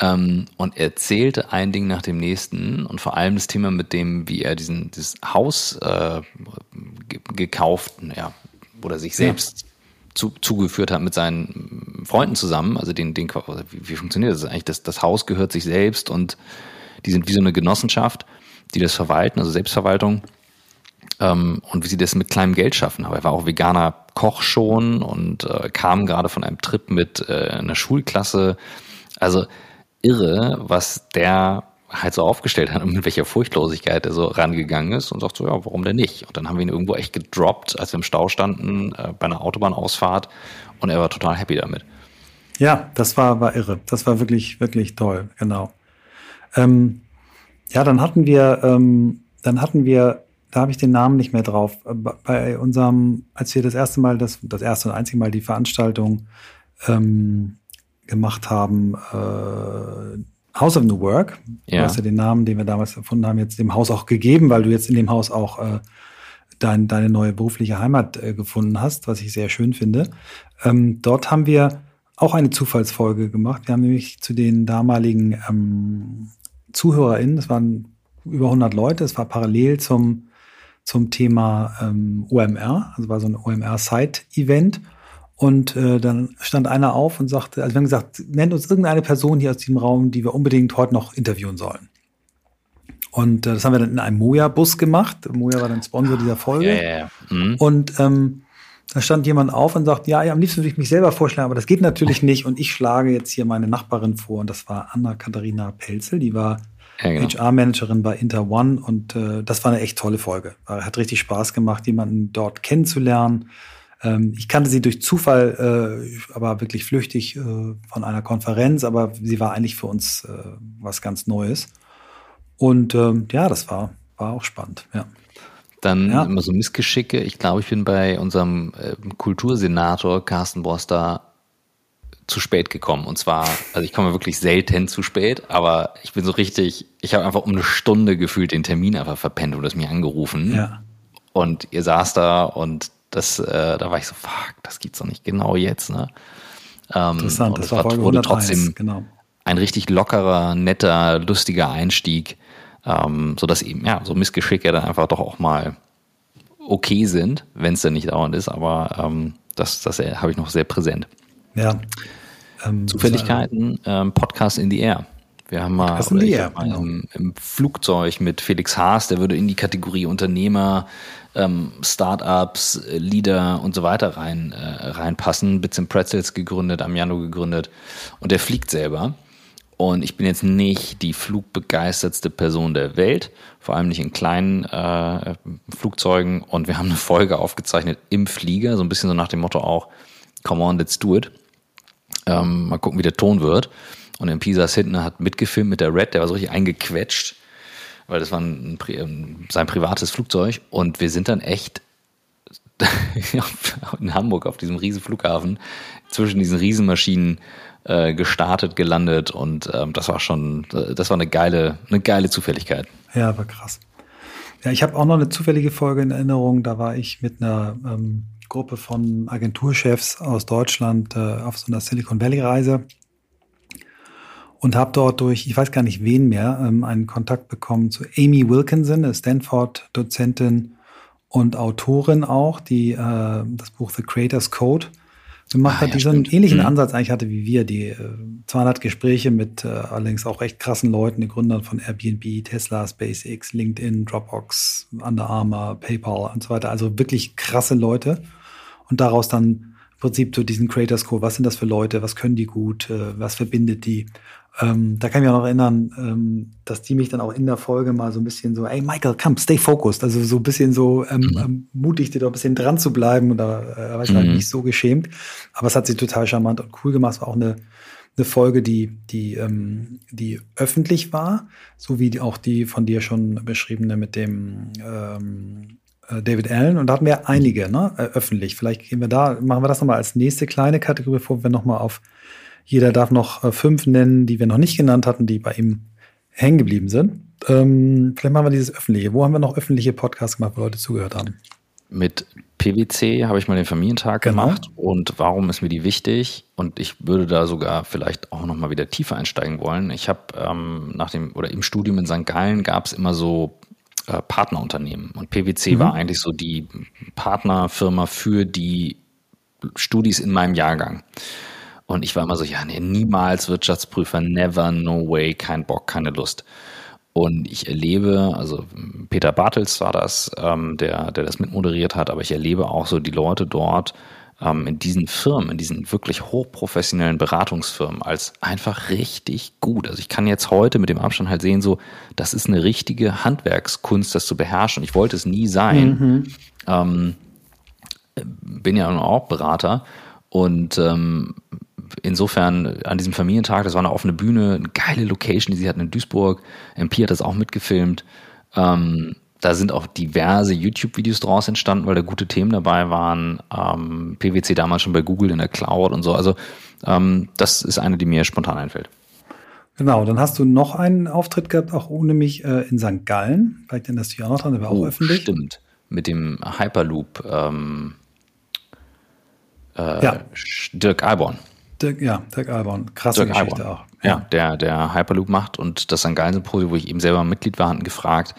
um, ähm, und erzählte ein Ding nach dem nächsten und vor allem das Thema mit dem, wie er diesen dieses Haus äh, gekauft, ja, oder sich selbst. Zu, zugeführt hat mit seinen Freunden zusammen. Also den, den wie, wie funktioniert das eigentlich? Das, das Haus gehört sich selbst und die sind wie so eine Genossenschaft, die das verwalten, also Selbstverwaltung. Ähm, und wie sie das mit kleinem Geld schaffen. Aber er war auch veganer Koch schon und äh, kam gerade von einem Trip mit äh, einer Schulklasse. Also irre, was der halt so aufgestellt hat und mit welcher Furchtlosigkeit er so rangegangen ist und sagt so, ja, warum denn nicht? Und dann haben wir ihn irgendwo echt gedroppt, als wir im Stau standen, äh, bei einer Autobahnausfahrt und er war total happy damit. Ja, das war, war irre. Das war wirklich, wirklich toll, genau. Ähm, ja, dann hatten wir, ähm, dann hatten wir, da habe ich den Namen nicht mehr drauf, bei unserem, als wir das erste Mal, das, das erste und einzige Mal die Veranstaltung ähm, gemacht haben, äh, House of New Work. Ja. Du hast ja den Namen, den wir damals erfunden haben, jetzt dem Haus auch gegeben, weil du jetzt in dem Haus auch äh, dein, deine neue berufliche Heimat äh, gefunden hast, was ich sehr schön finde. Ähm, dort haben wir auch eine Zufallsfolge gemacht. Wir haben nämlich zu den damaligen ähm, ZuhörerInnen, das waren über 100 Leute, es war parallel zum, zum Thema ähm, OMR, also war so ein OMR-Site-Event. Und äh, dann stand einer auf und sagte, also wir haben gesagt, nennt uns irgendeine Person hier aus diesem Raum, die wir unbedingt heute noch interviewen sollen. Und äh, das haben wir dann in einem Moja-Bus gemacht. Moja war dann Sponsor dieser Folge. Ja. Mhm. Und ähm, da stand jemand auf und sagt, ja, ja, am liebsten würde ich mich selber vorschlagen, aber das geht natürlich nicht. Und ich schlage jetzt hier meine Nachbarin vor. Und das war Anna-Katharina Pelzel, die war ja, genau. HR-Managerin bei Inter One. Und äh, das war eine echt tolle Folge. Hat richtig Spaß gemacht, jemanden dort kennenzulernen. Ähm, ich kannte sie durch Zufall, äh, aber wirklich flüchtig äh, von einer Konferenz. Aber sie war eigentlich für uns äh, was ganz Neues. Und ähm, ja, das war, war auch spannend, ja. Dann ja. immer so Missgeschicke. Ich glaube, ich bin bei unserem äh, Kultursenator Carsten Boster zu spät gekommen. Und zwar, also ich komme wirklich selten zu spät, aber ich bin so richtig, ich habe einfach um eine Stunde gefühlt den Termin einfach verpennt und das mir angerufen. Ja. Und ihr saß da und das, äh, da war ich so, fuck, das gibt's doch nicht genau jetzt, ne? Ähm, Interessant, das, das war, war wurde trotzdem genau. ein richtig lockerer, netter, lustiger Einstieg ähm, sodass eben, ja, so Missgeschicke dann einfach doch auch mal okay sind, wenn es dann nicht dauernd ist, aber ähm, das, das habe ich noch sehr präsent. Ja. Ähm, Zufälligkeiten, ähm, Podcast in the Air. Wir haben mal, in the Air, mal genau. im, im, Flugzeug mit Felix Haas, der würde in die Kategorie Unternehmer, ähm, Startups, Leader und so weiter rein, äh, reinpassen. Bits and Pretzels gegründet, Amiano gegründet und der fliegt selber. Und ich bin jetzt nicht die flugbegeistertste Person der Welt, vor allem nicht in kleinen äh, Flugzeugen. Und wir haben eine Folge aufgezeichnet im Flieger, so ein bisschen so nach dem Motto auch, come on, let's do it. Ähm, mal gucken, wie der Ton wird. Und in Pisa hinten hat mitgefilmt mit der Red, der war so richtig eingequetscht, weil das war ein, ein, sein privates Flugzeug. Und wir sind dann echt in Hamburg auf diesem riesen Flughafen zwischen diesen Riesenmaschinen äh, gestartet, gelandet und ähm, das war schon, das war eine geile, eine geile Zufälligkeit. Ja, war krass. Ja, ich habe auch noch eine zufällige Folge in Erinnerung. Da war ich mit einer ähm, Gruppe von Agenturchefs aus Deutschland äh, auf so einer Silicon Valley Reise und habe dort durch, ich weiß gar nicht wen mehr, ähm, einen Kontakt bekommen zu Amy Wilkinson, eine Stanford-Dozentin und Autorin auch, die äh, das Buch The Creator's Code gemacht ah, hat, ja, die so einen ähnlichen mhm. Ansatz eigentlich hatte wie wir, die äh, 200 Gespräche mit äh, allerdings auch recht krassen Leuten, die Gründern von Airbnb, Tesla, SpaceX, LinkedIn, Dropbox, Under Armour, PayPal und so weiter. Also wirklich krasse Leute. Und daraus dann im Prinzip so diesen Creators Code, was sind das für Leute, was können die gut, äh, was verbindet die? Ähm, da kann ich mich auch noch erinnern, ähm, dass die mich dann auch in der Folge mal so ein bisschen so, ey Michael, come, stay focused. Also so ein bisschen so ähm, mhm. ähm, mutig, dir doch ein bisschen dran zu bleiben. Und da äh, war ich halt mhm. halt nicht so geschämt. Aber es hat sie total charmant und cool gemacht. Es war auch eine, eine Folge, die, die, ähm, die öffentlich war, so wie auch die von dir schon beschriebene mit dem ähm, äh, David Allen. Und da hatten wir einige, ne, äh, öffentlich. Vielleicht gehen wir da, machen wir das nochmal als nächste kleine Kategorie, bevor wir nochmal auf jeder darf noch äh, fünf nennen, die wir noch nicht genannt hatten, die bei ihm hängen geblieben sind. Ähm, vielleicht machen wir dieses öffentliche. Wo haben wir noch öffentliche Podcasts gemacht, wo Leute zugehört haben? Mit PwC habe ich mal den Familientag genau. gemacht und warum ist mir die wichtig? Und ich würde da sogar vielleicht auch noch mal wieder tiefer einsteigen wollen. Ich habe ähm, nach dem oder im Studium in St. Gallen gab es immer so äh, Partnerunternehmen und PwC mhm. war eigentlich so die Partnerfirma für die Studis in meinem Jahrgang. Und ich war immer so, ja, nee, niemals Wirtschaftsprüfer, never, no way, kein Bock, keine Lust. Und ich erlebe, also Peter Bartels war das, ähm, der, der das mitmoderiert hat, aber ich erlebe auch so die Leute dort ähm, in diesen Firmen, in diesen wirklich hochprofessionellen Beratungsfirmen als einfach richtig gut. Also ich kann jetzt heute mit dem Abstand halt sehen, so, das ist eine richtige Handwerkskunst, das zu beherrschen. Ich wollte es nie sein. Mhm. Ähm, bin ja auch Berater und ähm, insofern an diesem Familientag, das war eine offene Bühne, eine geile Location, die sie hatten in Duisburg. MP hat das auch mitgefilmt. Ähm, da sind auch diverse YouTube-Videos draus entstanden, weil da gute Themen dabei waren. Ähm, PwC damals schon bei Google in der Cloud und so. Also ähm, das ist eine, die mir spontan einfällt. Genau, dann hast du noch einen Auftritt gehabt, auch ohne mich, äh, in St. Gallen. Vielleicht erinnerst du dich auch noch dran, der war auch oh, öffentlich. Stimmt, mit dem Hyperloop ähm, äh, ja. Dirk Alborn. Dirk, ja, Dirk Alborn. Krasse Dirk Geschichte Alborn. auch. Ja. ja, der, der Hyperloop macht und das St. Gallen Symposium, wo ich eben selber Mitglied war, hatten gefragt,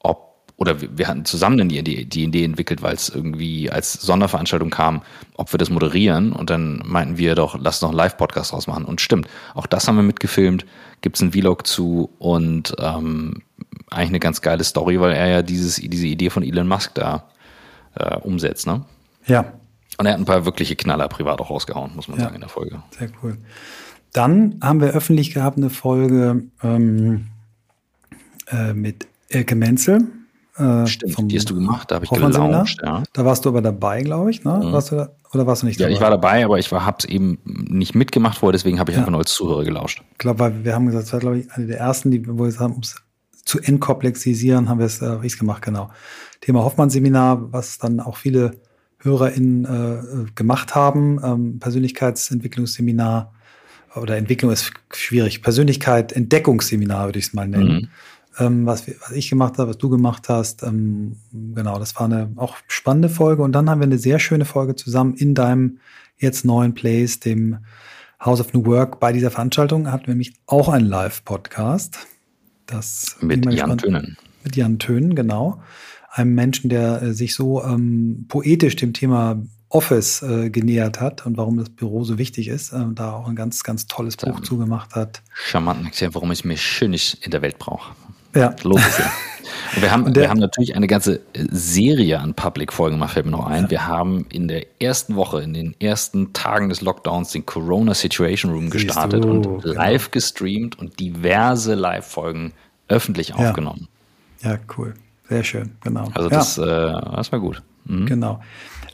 ob, oder wir, wir hatten zusammen die, die, die Idee entwickelt, weil es irgendwie als Sonderveranstaltung kam, ob wir das moderieren und dann meinten wir doch, lass noch einen Live-Podcast draus machen und stimmt, auch das haben wir mitgefilmt, gibt es einen Vlog zu und ähm, eigentlich eine ganz geile Story, weil er ja dieses, diese Idee von Elon Musk da äh, umsetzt, ne? Ja, und er hat ein paar wirkliche Knaller privat auch rausgehauen, muss man ja, sagen, in der Folge. Sehr cool. Dann haben wir öffentlich gehabt eine Folge ähm, äh, mit Elke Menzel. Äh, Stimmt, die hast du gemacht, da habe ich gelauscht. Ja. Da warst du aber dabei, glaube ich, ne? Mhm. Warst du da, oder warst du nicht dabei? Ja, ich war dabei, aber ich habe es eben nicht mitgemacht vorher, deswegen habe ich ja. einfach nur als Zuhörer gelauscht. Ich glaube, weil wir haben gesagt, es war, glaube ich, eine der ersten, die, wir gesagt haben, um es zu entkomplexisieren, haben wir es äh, gemacht, genau. Thema Hoffmann-Seminar, was dann auch viele HörerInnen äh, gemacht haben. Ähm, Persönlichkeitsentwicklungsseminar oder Entwicklung ist schwierig. Persönlichkeit, Entdeckungsseminar würde ich es mal nennen. Mhm. Ähm, was, was, ich gemacht habe, was du gemacht hast. Ähm, genau, das war eine auch spannende Folge. Und dann haben wir eine sehr schöne Folge zusammen in deinem jetzt neuen Place, dem House of New Work. Bei dieser Veranstaltung hatten wir nämlich auch einen Live-Podcast. Das mit Jan Tönen. Mit Jan Tönen, genau. Einem Menschen, der äh, sich so ähm, poetisch dem Thema Office äh, genähert hat und warum das Büro so wichtig ist, äh, da auch ein ganz, ganz tolles Buch zugemacht hat. Charmant erklärt, warum ich mir Schönes in der Welt brauche. Ja. Ja. Und wir haben, und der, wir haben natürlich eine ganze Serie an Public-Folgen gemacht, fällt mir noch ein. Ja. Wir haben in der ersten Woche, in den ersten Tagen des Lockdowns den Corona Situation Room gestartet du, und genau. live gestreamt und diverse Live-Folgen öffentlich ja. aufgenommen. Ja, cool. Sehr schön, genau. Also das, ja. äh, das war gut. Mhm. Genau.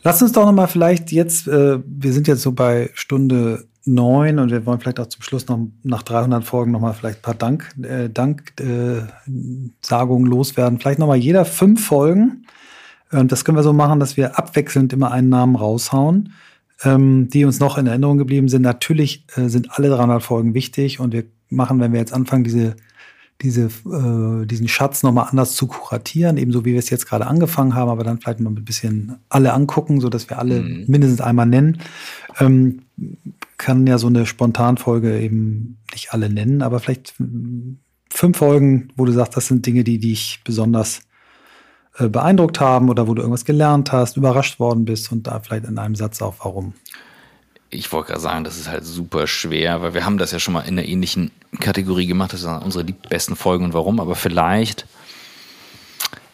Lass uns doch nochmal vielleicht jetzt, äh, wir sind jetzt so bei Stunde neun und wir wollen vielleicht auch zum Schluss noch nach 300 Folgen nochmal vielleicht ein paar Dank, äh, Danksagungen äh, loswerden. Vielleicht nochmal jeder fünf Folgen. Und das können wir so machen, dass wir abwechselnd immer einen Namen raushauen, ähm, die uns noch in Erinnerung geblieben sind. Natürlich äh, sind alle 300 Folgen wichtig und wir machen, wenn wir jetzt anfangen, diese diese, äh, diesen Schatz nochmal anders zu kuratieren, ebenso wie wir es jetzt gerade angefangen haben, aber dann vielleicht mal ein bisschen alle angucken, so dass wir alle mhm. mindestens einmal nennen. Ähm, kann ja so eine Spontanfolge eben nicht alle nennen, aber vielleicht fünf Folgen, wo du sagst, das sind Dinge, die dich besonders äh, beeindruckt haben oder wo du irgendwas gelernt hast, überrascht worden bist und da vielleicht in einem Satz auch warum ich wollte gerade sagen, das ist halt super schwer, weil wir haben das ja schon mal in einer ähnlichen Kategorie gemacht. Das sind unsere besten Folgen und warum. Aber vielleicht,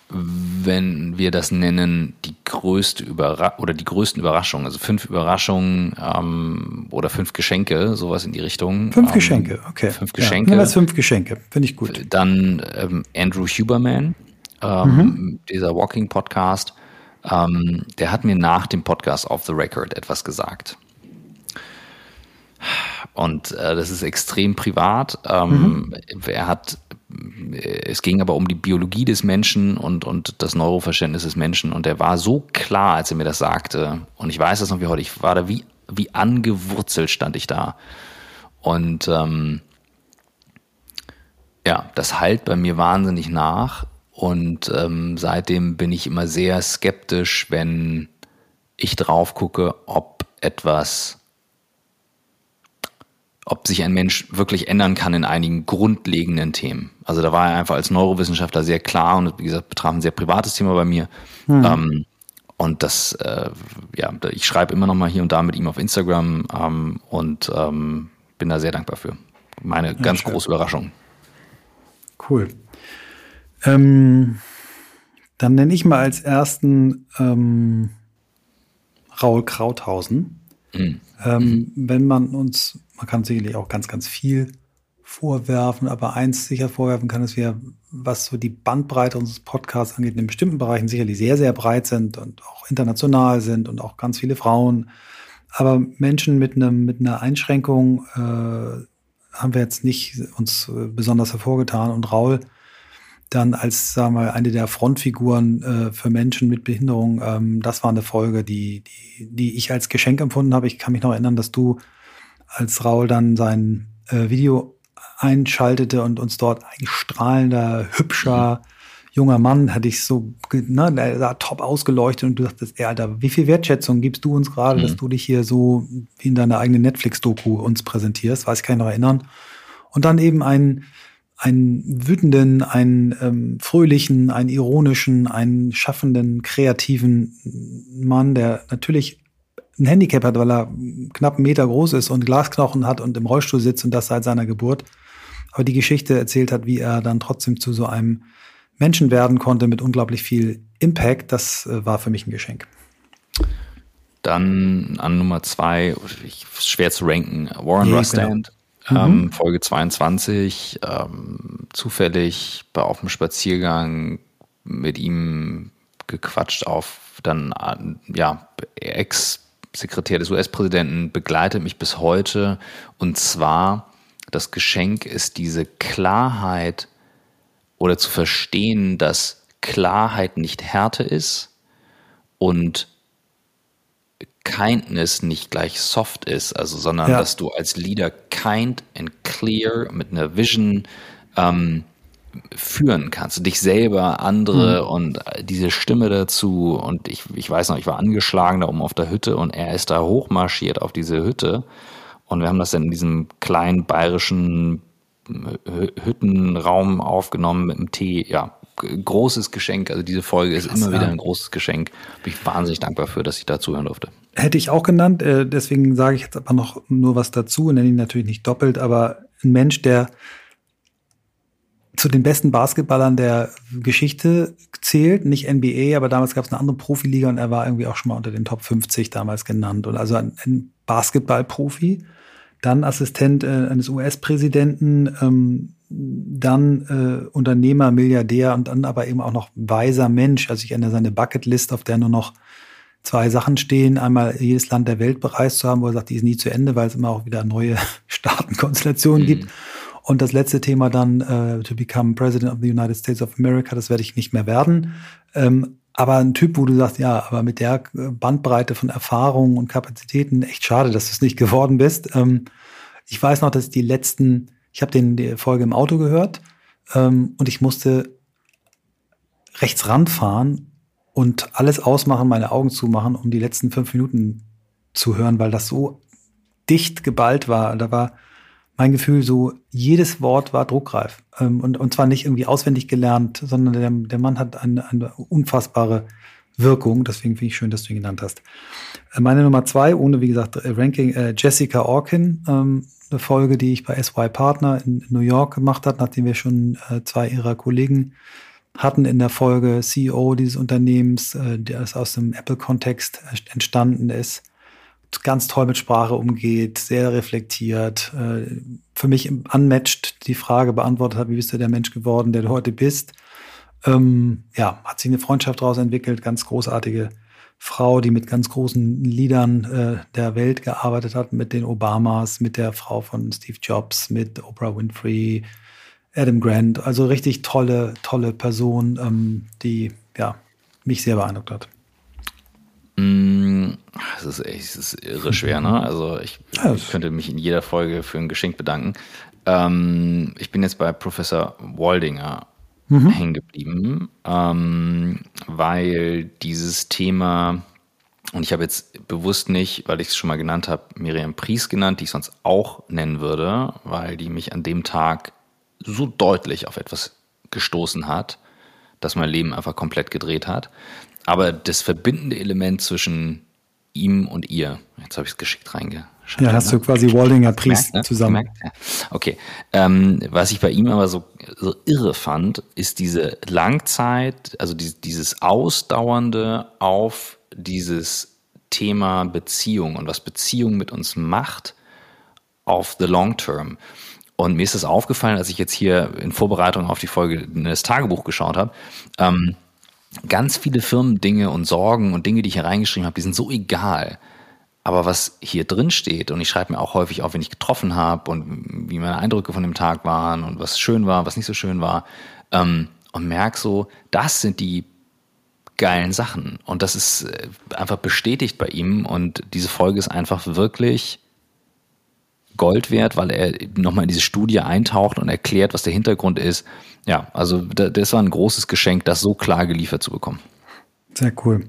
wenn wir das nennen, die größte Überra oder die größten Überraschungen, also fünf Überraschungen ähm, oder fünf Geschenke, sowas in die Richtung. Fünf ähm, Geschenke, okay. Fünf Geschenke. Ja, das fünf Geschenke, finde ich gut. Dann ähm, Andrew Huberman, ähm, mhm. dieser Walking Podcast. Ähm, der hat mir nach dem Podcast Off the Record etwas gesagt. Und äh, das ist extrem privat. Ähm, mhm. Er hat, es ging aber um die Biologie des Menschen und, und das Neuroverständnis des Menschen. Und er war so klar, als er mir das sagte. Und ich weiß das noch wie heute. Ich war da wie, wie angewurzelt stand ich da. Und ähm, ja, das halt bei mir wahnsinnig nach. Und ähm, seitdem bin ich immer sehr skeptisch, wenn ich drauf gucke, ob etwas ob sich ein Mensch wirklich ändern kann in einigen grundlegenden Themen. Also da war er einfach als Neurowissenschaftler sehr klar und wie gesagt betraf ein sehr privates Thema bei mir. Mhm. Ähm, und das, äh, ja, ich schreibe immer noch mal hier und da mit ihm auf Instagram ähm, und ähm, bin da sehr dankbar für. Meine ja, ganz schön. große Überraschung. Cool. Ähm, dann nenne ich mal als ersten ähm, Raul Krauthausen. Mhm. Ähm, wenn man uns man kann sicherlich auch ganz, ganz viel vorwerfen, aber eins sicher vorwerfen kann, dass wir, was so die Bandbreite unseres Podcasts angeht, in bestimmten Bereichen sicherlich sehr, sehr breit sind und auch international sind und auch ganz viele Frauen. Aber Menschen mit einem, mit einer Einschränkung äh, haben wir jetzt nicht uns äh, besonders hervorgetan. Und Raul dann als, sagen wir, eine der Frontfiguren äh, für Menschen mit Behinderung, ähm, das war eine Folge, die, die, die ich als Geschenk empfunden habe. Ich kann mich noch erinnern, dass du als Raul dann sein äh, Video einschaltete und uns dort ein strahlender, hübscher, junger Mann, hatte ich so, ne, der sah top ausgeleuchtet und du dachtest, ey, Alter, wie viel Wertschätzung gibst du uns gerade, mhm. dass du dich hier so wie in deiner eigenen Netflix-Doku uns präsentierst, weiß ich kann mich noch erinnern. Und dann eben einen, einen wütenden, einen ähm, fröhlichen, einen ironischen, einen schaffenden, kreativen Mann, der natürlich ein Handicap hat, weil er knapp einen Meter groß ist und Glasknochen hat und im Rollstuhl sitzt und das seit seiner Geburt. Aber die Geschichte erzählt hat, wie er dann trotzdem zu so einem Menschen werden konnte mit unglaublich viel Impact, das äh, war für mich ein Geschenk. Dann an Nummer zwei, schwer zu ranken, Warren yeah, Rustand, genau. ähm, mhm. Folge 22, ähm, zufällig bei auf dem Spaziergang mit ihm gequatscht auf dann ja Ex Sekretär des US-Präsidenten begleitet mich bis heute. Und zwar, das Geschenk ist diese Klarheit oder zu verstehen, dass Klarheit nicht Härte ist und Kindness nicht gleich soft ist, also sondern ja. dass du als Leader kind and clear mit einer Vision ähm, führen kannst. Dich selber, andere mhm. und diese Stimme dazu. Und ich, ich weiß noch, ich war angeschlagen da oben auf der Hütte und er ist da hochmarschiert auf diese Hütte. Und wir haben das dann in diesem kleinen bayerischen Hüttenraum aufgenommen mit einem Tee. Ja, großes Geschenk. Also diese Folge ist Krass, immer wieder ein großes Geschenk. Bin ich wahnsinnig dankbar für, dass ich da zuhören durfte. Hätte ich auch genannt. Äh, deswegen sage ich jetzt aber noch nur was dazu. Nenne ihn natürlich nicht doppelt, aber ein Mensch, der zu den besten Basketballern der Geschichte zählt, nicht NBA, aber damals gab es eine andere Profiliga und er war irgendwie auch schon mal unter den Top 50 damals genannt. Und also ein, ein Basketballprofi, dann Assistent äh, eines US-Präsidenten, ähm, dann äh, Unternehmer, Milliardär und dann aber eben auch noch weiser Mensch. Also ich erinnere seine Bucketlist, auf der nur noch zwei Sachen stehen. Einmal jedes Land der Welt bereist zu haben, wo er sagt, die ist nie zu Ende, weil es immer auch wieder neue Staatenkonstellationen mhm. gibt. Und das letzte Thema dann, äh, to become President of the United States of America, das werde ich nicht mehr werden. Ähm, aber ein Typ, wo du sagst, ja, aber mit der Bandbreite von Erfahrungen und Kapazitäten, echt schade, dass du es nicht geworden bist. Ähm, ich weiß noch, dass die letzten ich habe den die Folge im Auto gehört ähm, und ich musste rechts ranfahren und alles ausmachen, meine Augen zumachen, um die letzten fünf Minuten zu hören, weil das so dicht geballt war. Da war mein Gefühl so, jedes Wort war druckreif. Ähm, und, und zwar nicht irgendwie auswendig gelernt, sondern der, der Mann hat eine, eine unfassbare Wirkung. Deswegen finde ich schön, dass du ihn genannt hast. Äh, meine Nummer zwei, ohne wie gesagt Ranking, äh, Jessica Orkin, ähm, eine Folge, die ich bei SY Partner in New York gemacht habe, nachdem wir schon äh, zwei ihrer Kollegen hatten in der Folge CEO dieses Unternehmens, äh, der aus dem Apple-Kontext entstanden ist, ganz toll mit Sprache umgeht, sehr reflektiert, äh, für mich unmatched die Frage beantwortet hat, wie bist du der Mensch geworden, der du heute bist. Ähm, ja, hat sich eine Freundschaft daraus entwickelt, ganz großartige Frau, die mit ganz großen Liedern äh, der Welt gearbeitet hat, mit den Obamas, mit der Frau von Steve Jobs, mit Oprah Winfrey, Adam Grant. Also richtig tolle, tolle Person, ähm, die ja, mich sehr beeindruckt hat. Mm, es ist echt, es ist irre schwer, ne? Also ich, ich, könnte mich in jeder Folge für ein Geschenk bedanken. Ähm, ich bin jetzt bei Professor Waldinger mhm. hängen geblieben, ähm, weil dieses Thema, und ich habe jetzt bewusst nicht, weil ich es schon mal genannt habe, Miriam Pries genannt, die ich sonst auch nennen würde, weil die mich an dem Tag so deutlich auf etwas gestoßen hat, dass mein Leben einfach komplett gedreht hat. Aber das verbindende Element zwischen ihm und ihr, jetzt habe ich es geschickt reinge ja, hast du quasi Waldinger Priest ne? zusammen. Ja. Okay. Ähm, was ich bei ihm aber so, so irre fand, ist diese Langzeit, also die, dieses Ausdauernde auf dieses Thema Beziehung und was Beziehung mit uns macht auf the long term. Und mir ist das aufgefallen, als ich jetzt hier in Vorbereitung auf die Folge das Tagebuch geschaut habe. Ähm, ganz viele Firmendinge und Sorgen und Dinge, die ich hier reingeschrieben habe, die sind so egal. Aber was hier drin steht, und ich schreibe mir auch häufig auf, wenn ich getroffen habe und wie meine Eindrücke von dem Tag waren und was schön war, was nicht so schön war, ähm, und merke so, das sind die geilen Sachen. Und das ist äh, einfach bestätigt bei ihm. Und diese Folge ist einfach wirklich Gold wert, weil er nochmal in diese Studie eintaucht und erklärt, was der Hintergrund ist. Ja, also das war ein großes Geschenk, das so klar geliefert zu bekommen. Sehr cool.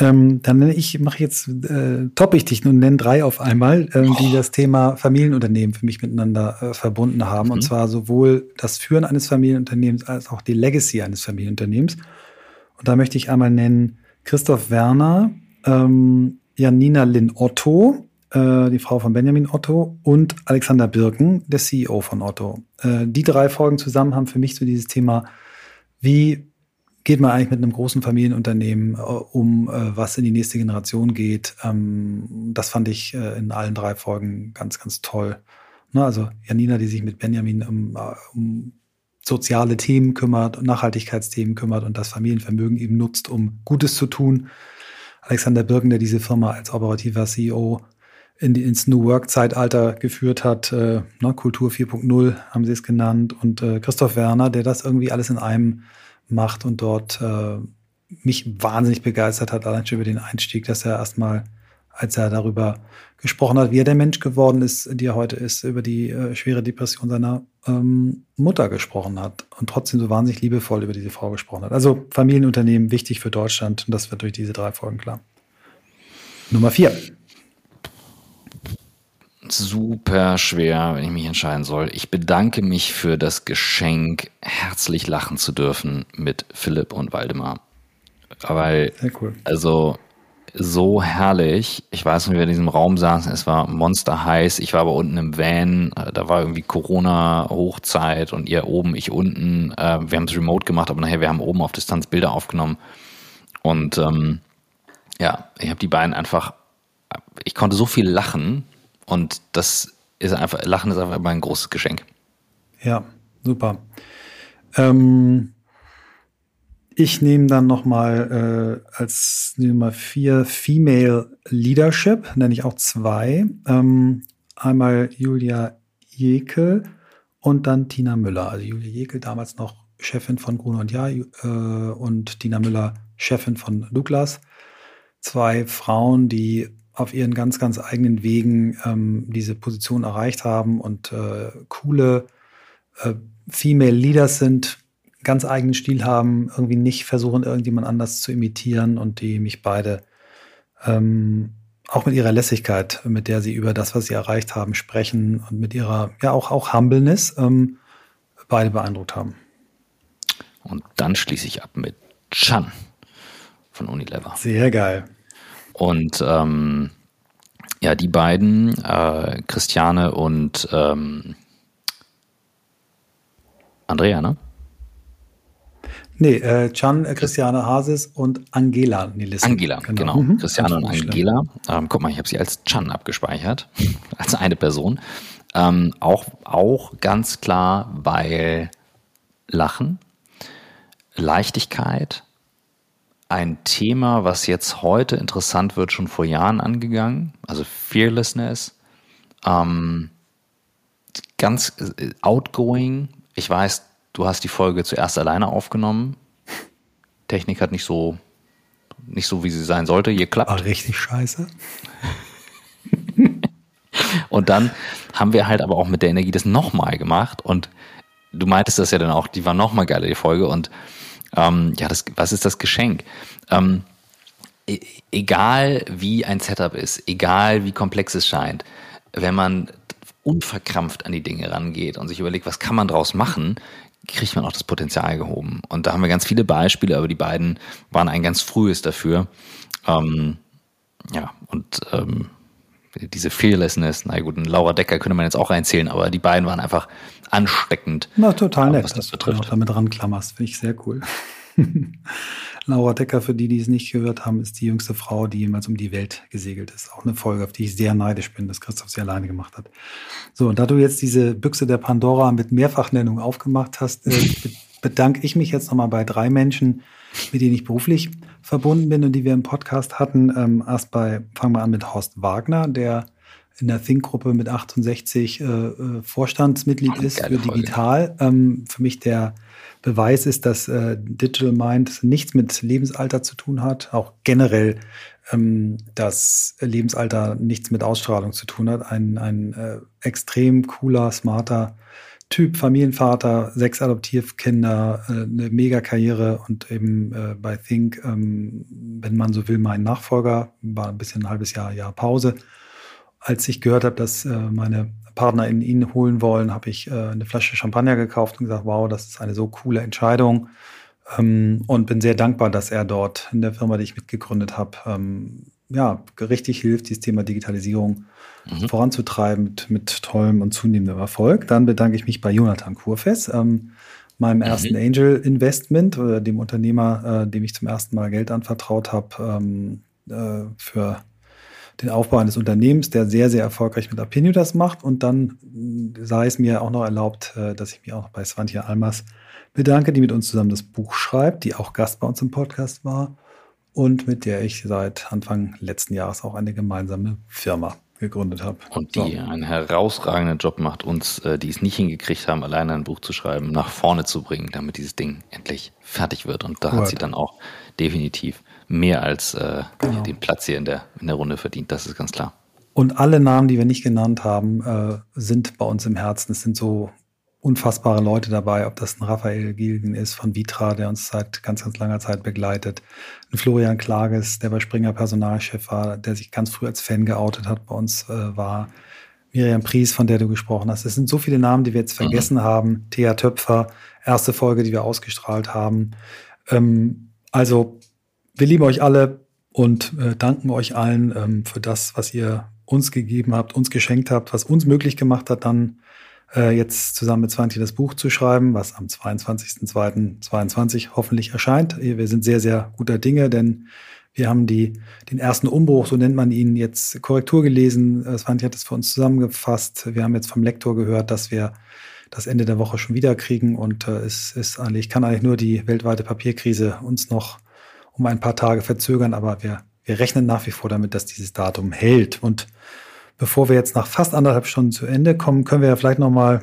Ähm, dann nenne ich, mache jetzt, äh, toppe ich dich und nenne drei auf einmal, ähm, die das Thema Familienunternehmen für mich miteinander äh, verbunden haben. Mhm. Und zwar sowohl das Führen eines Familienunternehmens als auch die Legacy eines Familienunternehmens. Und da möchte ich einmal nennen Christoph Werner, ähm, Janina Lynn Otto, äh, die Frau von Benjamin Otto, und Alexander Birken, der CEO von Otto. Äh, die drei Folgen zusammen haben für mich so dieses Thema, wie geht man eigentlich mit einem großen Familienunternehmen äh, um, äh, was in die nächste Generation geht. Ähm, das fand ich äh, in allen drei Folgen ganz, ganz toll. Ne, also Janina, die sich mit Benjamin um, um soziale Themen kümmert, Nachhaltigkeitsthemen kümmert und das Familienvermögen eben nutzt, um Gutes zu tun. Alexander Birken, der diese Firma als operativer CEO in die, ins New Work-Zeitalter geführt hat, äh, ne, Kultur 4.0 haben sie es genannt, und äh, Christoph Werner, der das irgendwie alles in einem macht und dort äh, mich wahnsinnig begeistert hat, allein schon über den Einstieg, dass er erstmal, als er darüber gesprochen hat, wie er der Mensch geworden ist, die er heute ist, über die äh, schwere Depression seiner ähm, Mutter gesprochen hat und trotzdem so wahnsinnig liebevoll über diese Frau gesprochen hat. Also Familienunternehmen wichtig für Deutschland und das wird durch diese drei Folgen klar. Nummer vier. Super schwer, wenn ich mich entscheiden soll. Ich bedanke mich für das Geschenk, herzlich lachen zu dürfen mit Philipp und Waldemar. Weil, cool. also, so herrlich. Ich weiß nicht, wie wir in diesem Raum saßen. Es war monster heiß. Ich war aber unten im Van. Da war irgendwie Corona-Hochzeit und ihr oben, ich unten. Äh, wir haben es remote gemacht, aber nachher, wir haben oben auf Distanz Bilder aufgenommen. Und ähm, ja, ich habe die beiden einfach, ich konnte so viel lachen und das ist einfach, Lachen ist einfach immer ein großes Geschenk. Ja, super. Ähm, ich nehme dann nochmal äh, als Nummer vier Female Leadership, nenne ich auch zwei. Ähm, einmal Julia Jekel und dann Tina Müller. Also Julia Jekel damals noch Chefin von Gruner und Ja äh, und Tina Müller Chefin von Douglas. Zwei Frauen, die auf ihren ganz, ganz eigenen Wegen ähm, diese Position erreicht haben und äh, coole äh, Female Leaders sind, ganz eigenen Stil haben, irgendwie nicht versuchen, irgendjemand anders zu imitieren und die mich beide ähm, auch mit ihrer Lässigkeit, mit der sie über das, was sie erreicht haben, sprechen und mit ihrer, ja, auch, auch Humbleness ähm, beide beeindruckt haben. Und dann schließe ich ab mit Chan von Unilever. Sehr geil. Und ähm, ja, die beiden, äh, Christiane und ähm, Andrea, ne? Nee, äh, Chan, äh, Christiane Hasis und Angela Nielsen. Angela, genau. genau. Mhm. Christiane und Angela. Ähm, guck mal, ich habe sie als Chan abgespeichert, als eine Person. Ähm, auch, auch ganz klar, weil Lachen, Leichtigkeit, ein Thema, was jetzt heute interessant wird, schon vor Jahren angegangen, also Fearlessness, ähm, ganz äh, outgoing. Ich weiß, Du hast die Folge zuerst alleine aufgenommen. Technik hat nicht so, nicht so, wie sie sein sollte, geklappt. War richtig scheiße. und dann haben wir halt aber auch mit der Energie das nochmal gemacht und du meintest das ja dann auch, die war nochmal geile, die Folge und ähm, ja, das, was ist das Geschenk? Ähm, e egal wie ein Setup ist, egal wie komplex es scheint, wenn man unverkrampft an die Dinge rangeht und sich überlegt, was kann man draus machen, kriegt man auch das Potenzial gehoben. Und da haben wir ganz viele Beispiele, aber die beiden waren ein ganz frühes dafür. Ähm, ja, und ähm, diese Fearlessness, na gut, Laura Decker könnte man jetzt auch reinzählen, aber die beiden waren einfach ansteckend. Na, total nett, was das betrifft. dass du damit ranklammerst, finde ich sehr cool. Laura Decker, für die, die es nicht gehört haben, ist die jüngste Frau, die jemals um die Welt gesegelt ist. Auch eine Folge, auf die ich sehr neidisch bin, dass Christoph sie alleine gemacht hat. So, und da du jetzt diese Büchse der Pandora mit Mehrfachnennung aufgemacht hast, äh, bedanke ich mich jetzt nochmal bei drei Menschen, mit denen ich beruflich verbunden bin und die wir im Podcast hatten. Ähm, erst bei, fangen wir an mit Horst Wagner, der in der Think-Gruppe mit 68 äh, äh, Vorstandsmitglied ist für Digital. Ähm, für mich der Beweis ist, dass äh, Digital Mind nichts mit Lebensalter zu tun hat, auch generell ähm, dass Lebensalter nichts mit Ausstrahlung zu tun hat. Ein, ein äh, extrem cooler, smarter Typ, Familienvater, sechs Adoptivkinder, äh, eine Mega-Karriere und eben äh, bei Think, ähm, wenn man so will, mein Nachfolger, war ein bisschen ein halbes Jahr, Jahr Pause. Als ich gehört habe, dass äh, meine Partner in ihn holen wollen, habe ich eine Flasche Champagner gekauft und gesagt, wow, das ist eine so coole Entscheidung. Ähm, und bin sehr dankbar, dass er dort in der Firma, die ich mitgegründet habe, ähm, ja, richtig hilft, dieses Thema Digitalisierung mhm. voranzutreiben mit, mit tollem und zunehmendem Erfolg. Dann bedanke ich mich bei Jonathan Kurfes, ähm, meinem mhm. ersten Angel Investment oder dem Unternehmer, äh, dem ich zum ersten Mal Geld anvertraut habe, ähm, äh, für den Aufbau eines Unternehmens, der sehr, sehr erfolgreich mit Apinio das macht. Und dann sei es mir auch noch erlaubt, äh, dass ich mich auch bei Svantje Almas bedanke, die mit uns zusammen das Buch schreibt, die auch Gast bei uns im Podcast war und mit der ich seit Anfang letzten Jahres auch eine gemeinsame Firma gegründet habe. Und die so. einen herausragenden Job macht, uns, äh, die es nicht hingekriegt haben, alleine ein Buch zu schreiben, nach vorne zu bringen, damit dieses Ding endlich fertig wird. Und da Gut. hat sie dann auch definitiv mehr als äh, genau. den Platz hier in der, in der Runde verdient. Das ist ganz klar. Und alle Namen, die wir nicht genannt haben, äh, sind bei uns im Herzen. Es sind so unfassbare Leute dabei, ob das ein Raphael Gilgen ist von Vitra, der uns seit ganz, ganz langer Zeit begleitet. Ein Florian Klages, der bei Springer Personalchef war, der sich ganz früh als Fan geoutet hat, bei uns äh, war. Miriam Pries, von der du gesprochen hast. Es sind so viele Namen, die wir jetzt vergessen mhm. haben. Thea Töpfer, erste Folge, die wir ausgestrahlt haben. Ähm, also, wir lieben euch alle und äh, danken euch allen ähm, für das, was ihr uns gegeben habt, uns geschenkt habt, was uns möglich gemacht hat, dann jetzt zusammen mit 20 das Buch zu schreiben, was am 22.02.22 hoffentlich erscheint. Wir sind sehr, sehr guter Dinge, denn wir haben die, den ersten Umbruch, so nennt man ihn, jetzt Korrektur gelesen. Äh, Svanti hat es für uns zusammengefasst. Wir haben jetzt vom Lektor gehört, dass wir das Ende der Woche schon wieder kriegen und äh, es ist eigentlich, kann eigentlich nur die weltweite Papierkrise uns noch um ein paar Tage verzögern, aber wir, wir rechnen nach wie vor damit, dass dieses Datum hält. Und bevor wir jetzt nach fast anderthalb Stunden zu Ende kommen, können wir ja vielleicht noch mal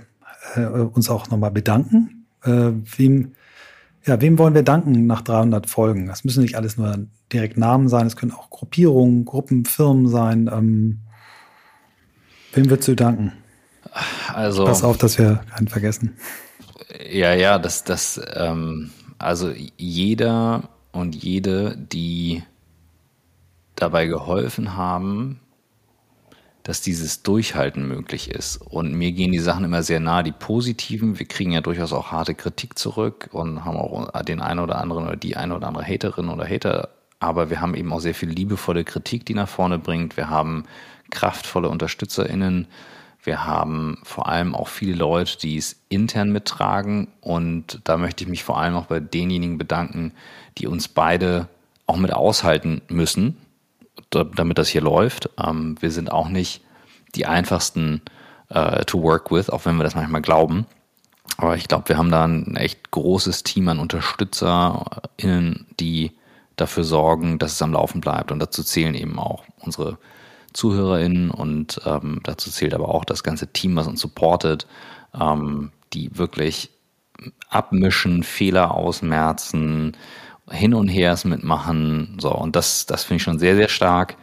äh, uns auch noch mal bedanken. Äh, wem, ja, wem wollen wir danken nach 300 Folgen? Das müssen nicht alles nur direkt Namen sein, es können auch Gruppierungen, Gruppen, Firmen sein. Ähm, wem würdest du danken? Also. Pass auf, dass wir keinen vergessen. Ja, ja, das, das, ähm, also jeder und jede, die dabei geholfen haben, dass dieses Durchhalten möglich ist. Und mir gehen die Sachen immer sehr nah, die positiven. Wir kriegen ja durchaus auch harte Kritik zurück und haben auch den einen oder anderen oder die eine oder andere Haterin oder Hater aber wir haben eben auch sehr viel liebevolle Kritik, die nach vorne bringt. Wir haben kraftvolle UnterstützerInnen. Wir haben vor allem auch viele Leute, die es intern mittragen. Und da möchte ich mich vor allem auch bei denjenigen bedanken, die uns beide auch mit aushalten müssen, damit das hier läuft. Ähm, wir sind auch nicht die einfachsten äh, to work with, auch wenn wir das manchmal glauben. Aber ich glaube, wir haben da ein echt großes Team an UnterstützerInnen, die dafür sorgen, dass es am Laufen bleibt. Und dazu zählen eben auch unsere ZuhörerInnen und ähm, dazu zählt aber auch das ganze Team, was uns supportet, ähm, die wirklich abmischen, Fehler ausmerzen, hin und her mitmachen. So, und das, das finde ich schon sehr, sehr stark.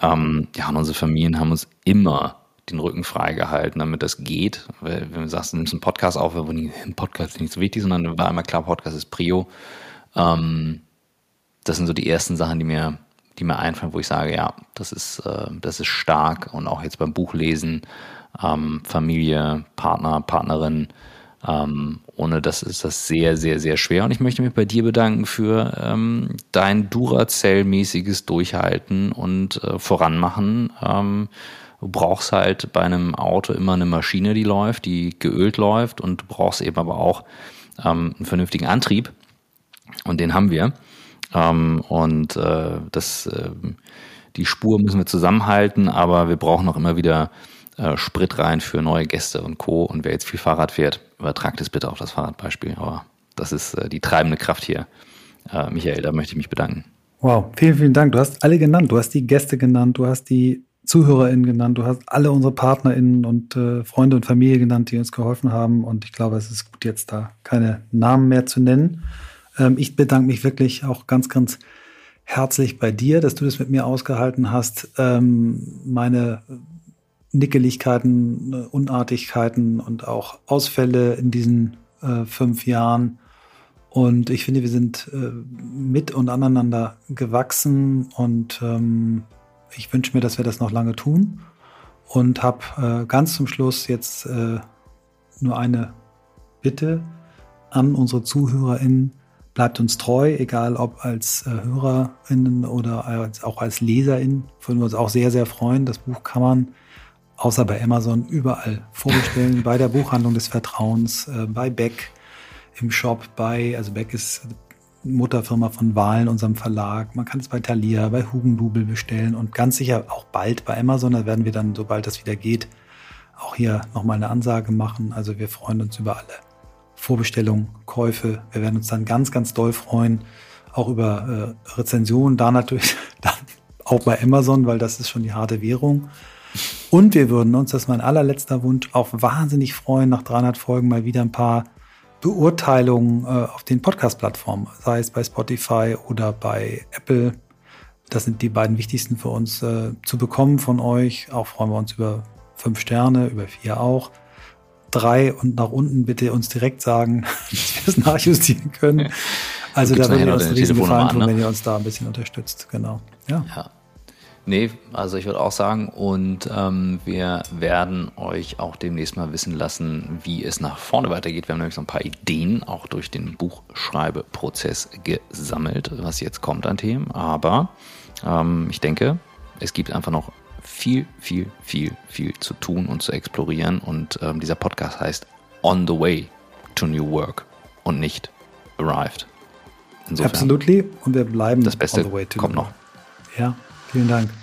Ähm, ja, und unsere Familien haben uns immer den Rücken freigehalten, damit das geht. Wenn du sagst, du nimmst einen Podcast auf, wo nie, ein Podcast ist nicht so wichtig, sondern war einmal klar, Podcast ist Prio. Ähm, das sind so die ersten Sachen, die mir, die mir einfallen, wo ich sage, ja, das ist, äh, das ist stark und auch jetzt beim Buchlesen, ähm, Familie, Partner, Partnerin, ähm, ohne das ist das sehr, sehr, sehr schwer. Und ich möchte mich bei dir bedanken für ähm, dein Duracell-mäßiges Durchhalten und äh, Voranmachen. Ähm, du brauchst halt bei einem Auto immer eine Maschine, die läuft, die geölt läuft und du brauchst eben aber auch ähm, einen vernünftigen Antrieb. Und den haben wir. Ähm, und äh, das, äh, die Spur müssen wir zusammenhalten, aber wir brauchen auch immer wieder äh, Sprit rein für neue Gäste und Co. Und wer jetzt viel Fahrrad fährt, übertragt es bitte auf das Fahrradbeispiel. Aber das ist äh, die treibende Kraft hier. Äh, Michael, da möchte ich mich bedanken. Wow, vielen, vielen Dank. Du hast alle genannt. Du hast die Gäste genannt, du hast die ZuhörerInnen genannt, du hast alle unsere PartnerInnen und Freunde und Familie genannt, die uns geholfen haben. Und ich glaube, es ist gut, jetzt da keine Namen mehr zu nennen. Ähm, ich bedanke mich wirklich auch ganz, ganz herzlich bei dir, dass du das mit mir ausgehalten hast. Ähm, meine Nickeligkeiten, Unartigkeiten und auch Ausfälle in diesen äh, fünf Jahren. Und ich finde, wir sind äh, mit und aneinander gewachsen und ähm, ich wünsche mir, dass wir das noch lange tun und habe äh, ganz zum Schluss jetzt äh, nur eine Bitte an unsere ZuhörerInnen. Bleibt uns treu, egal ob als äh, HörerInnen oder als, auch als LeserInnen. Würden wir uns auch sehr, sehr freuen. Das Buch kann man außer bei Amazon überall vorbestellen. bei der Buchhandlung des Vertrauens, äh, bei Beck im Shop, bei, also Beck ist Mutterfirma von Wahlen, unserem Verlag. Man kann es bei Thalia, bei Hugendubel bestellen und ganz sicher auch bald bei Amazon. Da werden wir dann, sobald das wieder geht, auch hier nochmal eine Ansage machen. Also wir freuen uns über alle Vorbestellungen, Käufe. Wir werden uns dann ganz, ganz doll freuen, auch über äh, Rezensionen, da natürlich dann auch bei Amazon, weil das ist schon die harte Währung. Und wir würden uns, das ist mein allerletzter Wunsch, auch wahnsinnig freuen, nach 300 Folgen mal wieder ein paar Beurteilungen äh, auf den Podcast-Plattformen, sei es bei Spotify oder bei Apple. Das sind die beiden wichtigsten für uns äh, zu bekommen von euch. Auch freuen wir uns über fünf Sterne, über vier auch drei und nach unten bitte uns direkt sagen, dass wir es nachjustieren können. Also da würden wir uns einen riesen Gefallen tun, ne? wenn ihr uns da ein bisschen unterstützt. Genau. Ja. ja. Nee, also ich würde auch sagen, und ähm, wir werden euch auch demnächst mal wissen lassen, wie es nach vorne weitergeht. Wir haben nämlich so ein paar Ideen auch durch den Buchschreibeprozess gesammelt, was jetzt kommt an Themen. Aber ähm, ich denke, es gibt einfach noch viel, viel, viel, viel zu tun und zu explorieren. Und ähm, dieser Podcast heißt On the Way to New Work und nicht Arrived. Insofern, Absolutely. Und wir bleiben das Beste kommt noch. Ja, vielen Dank.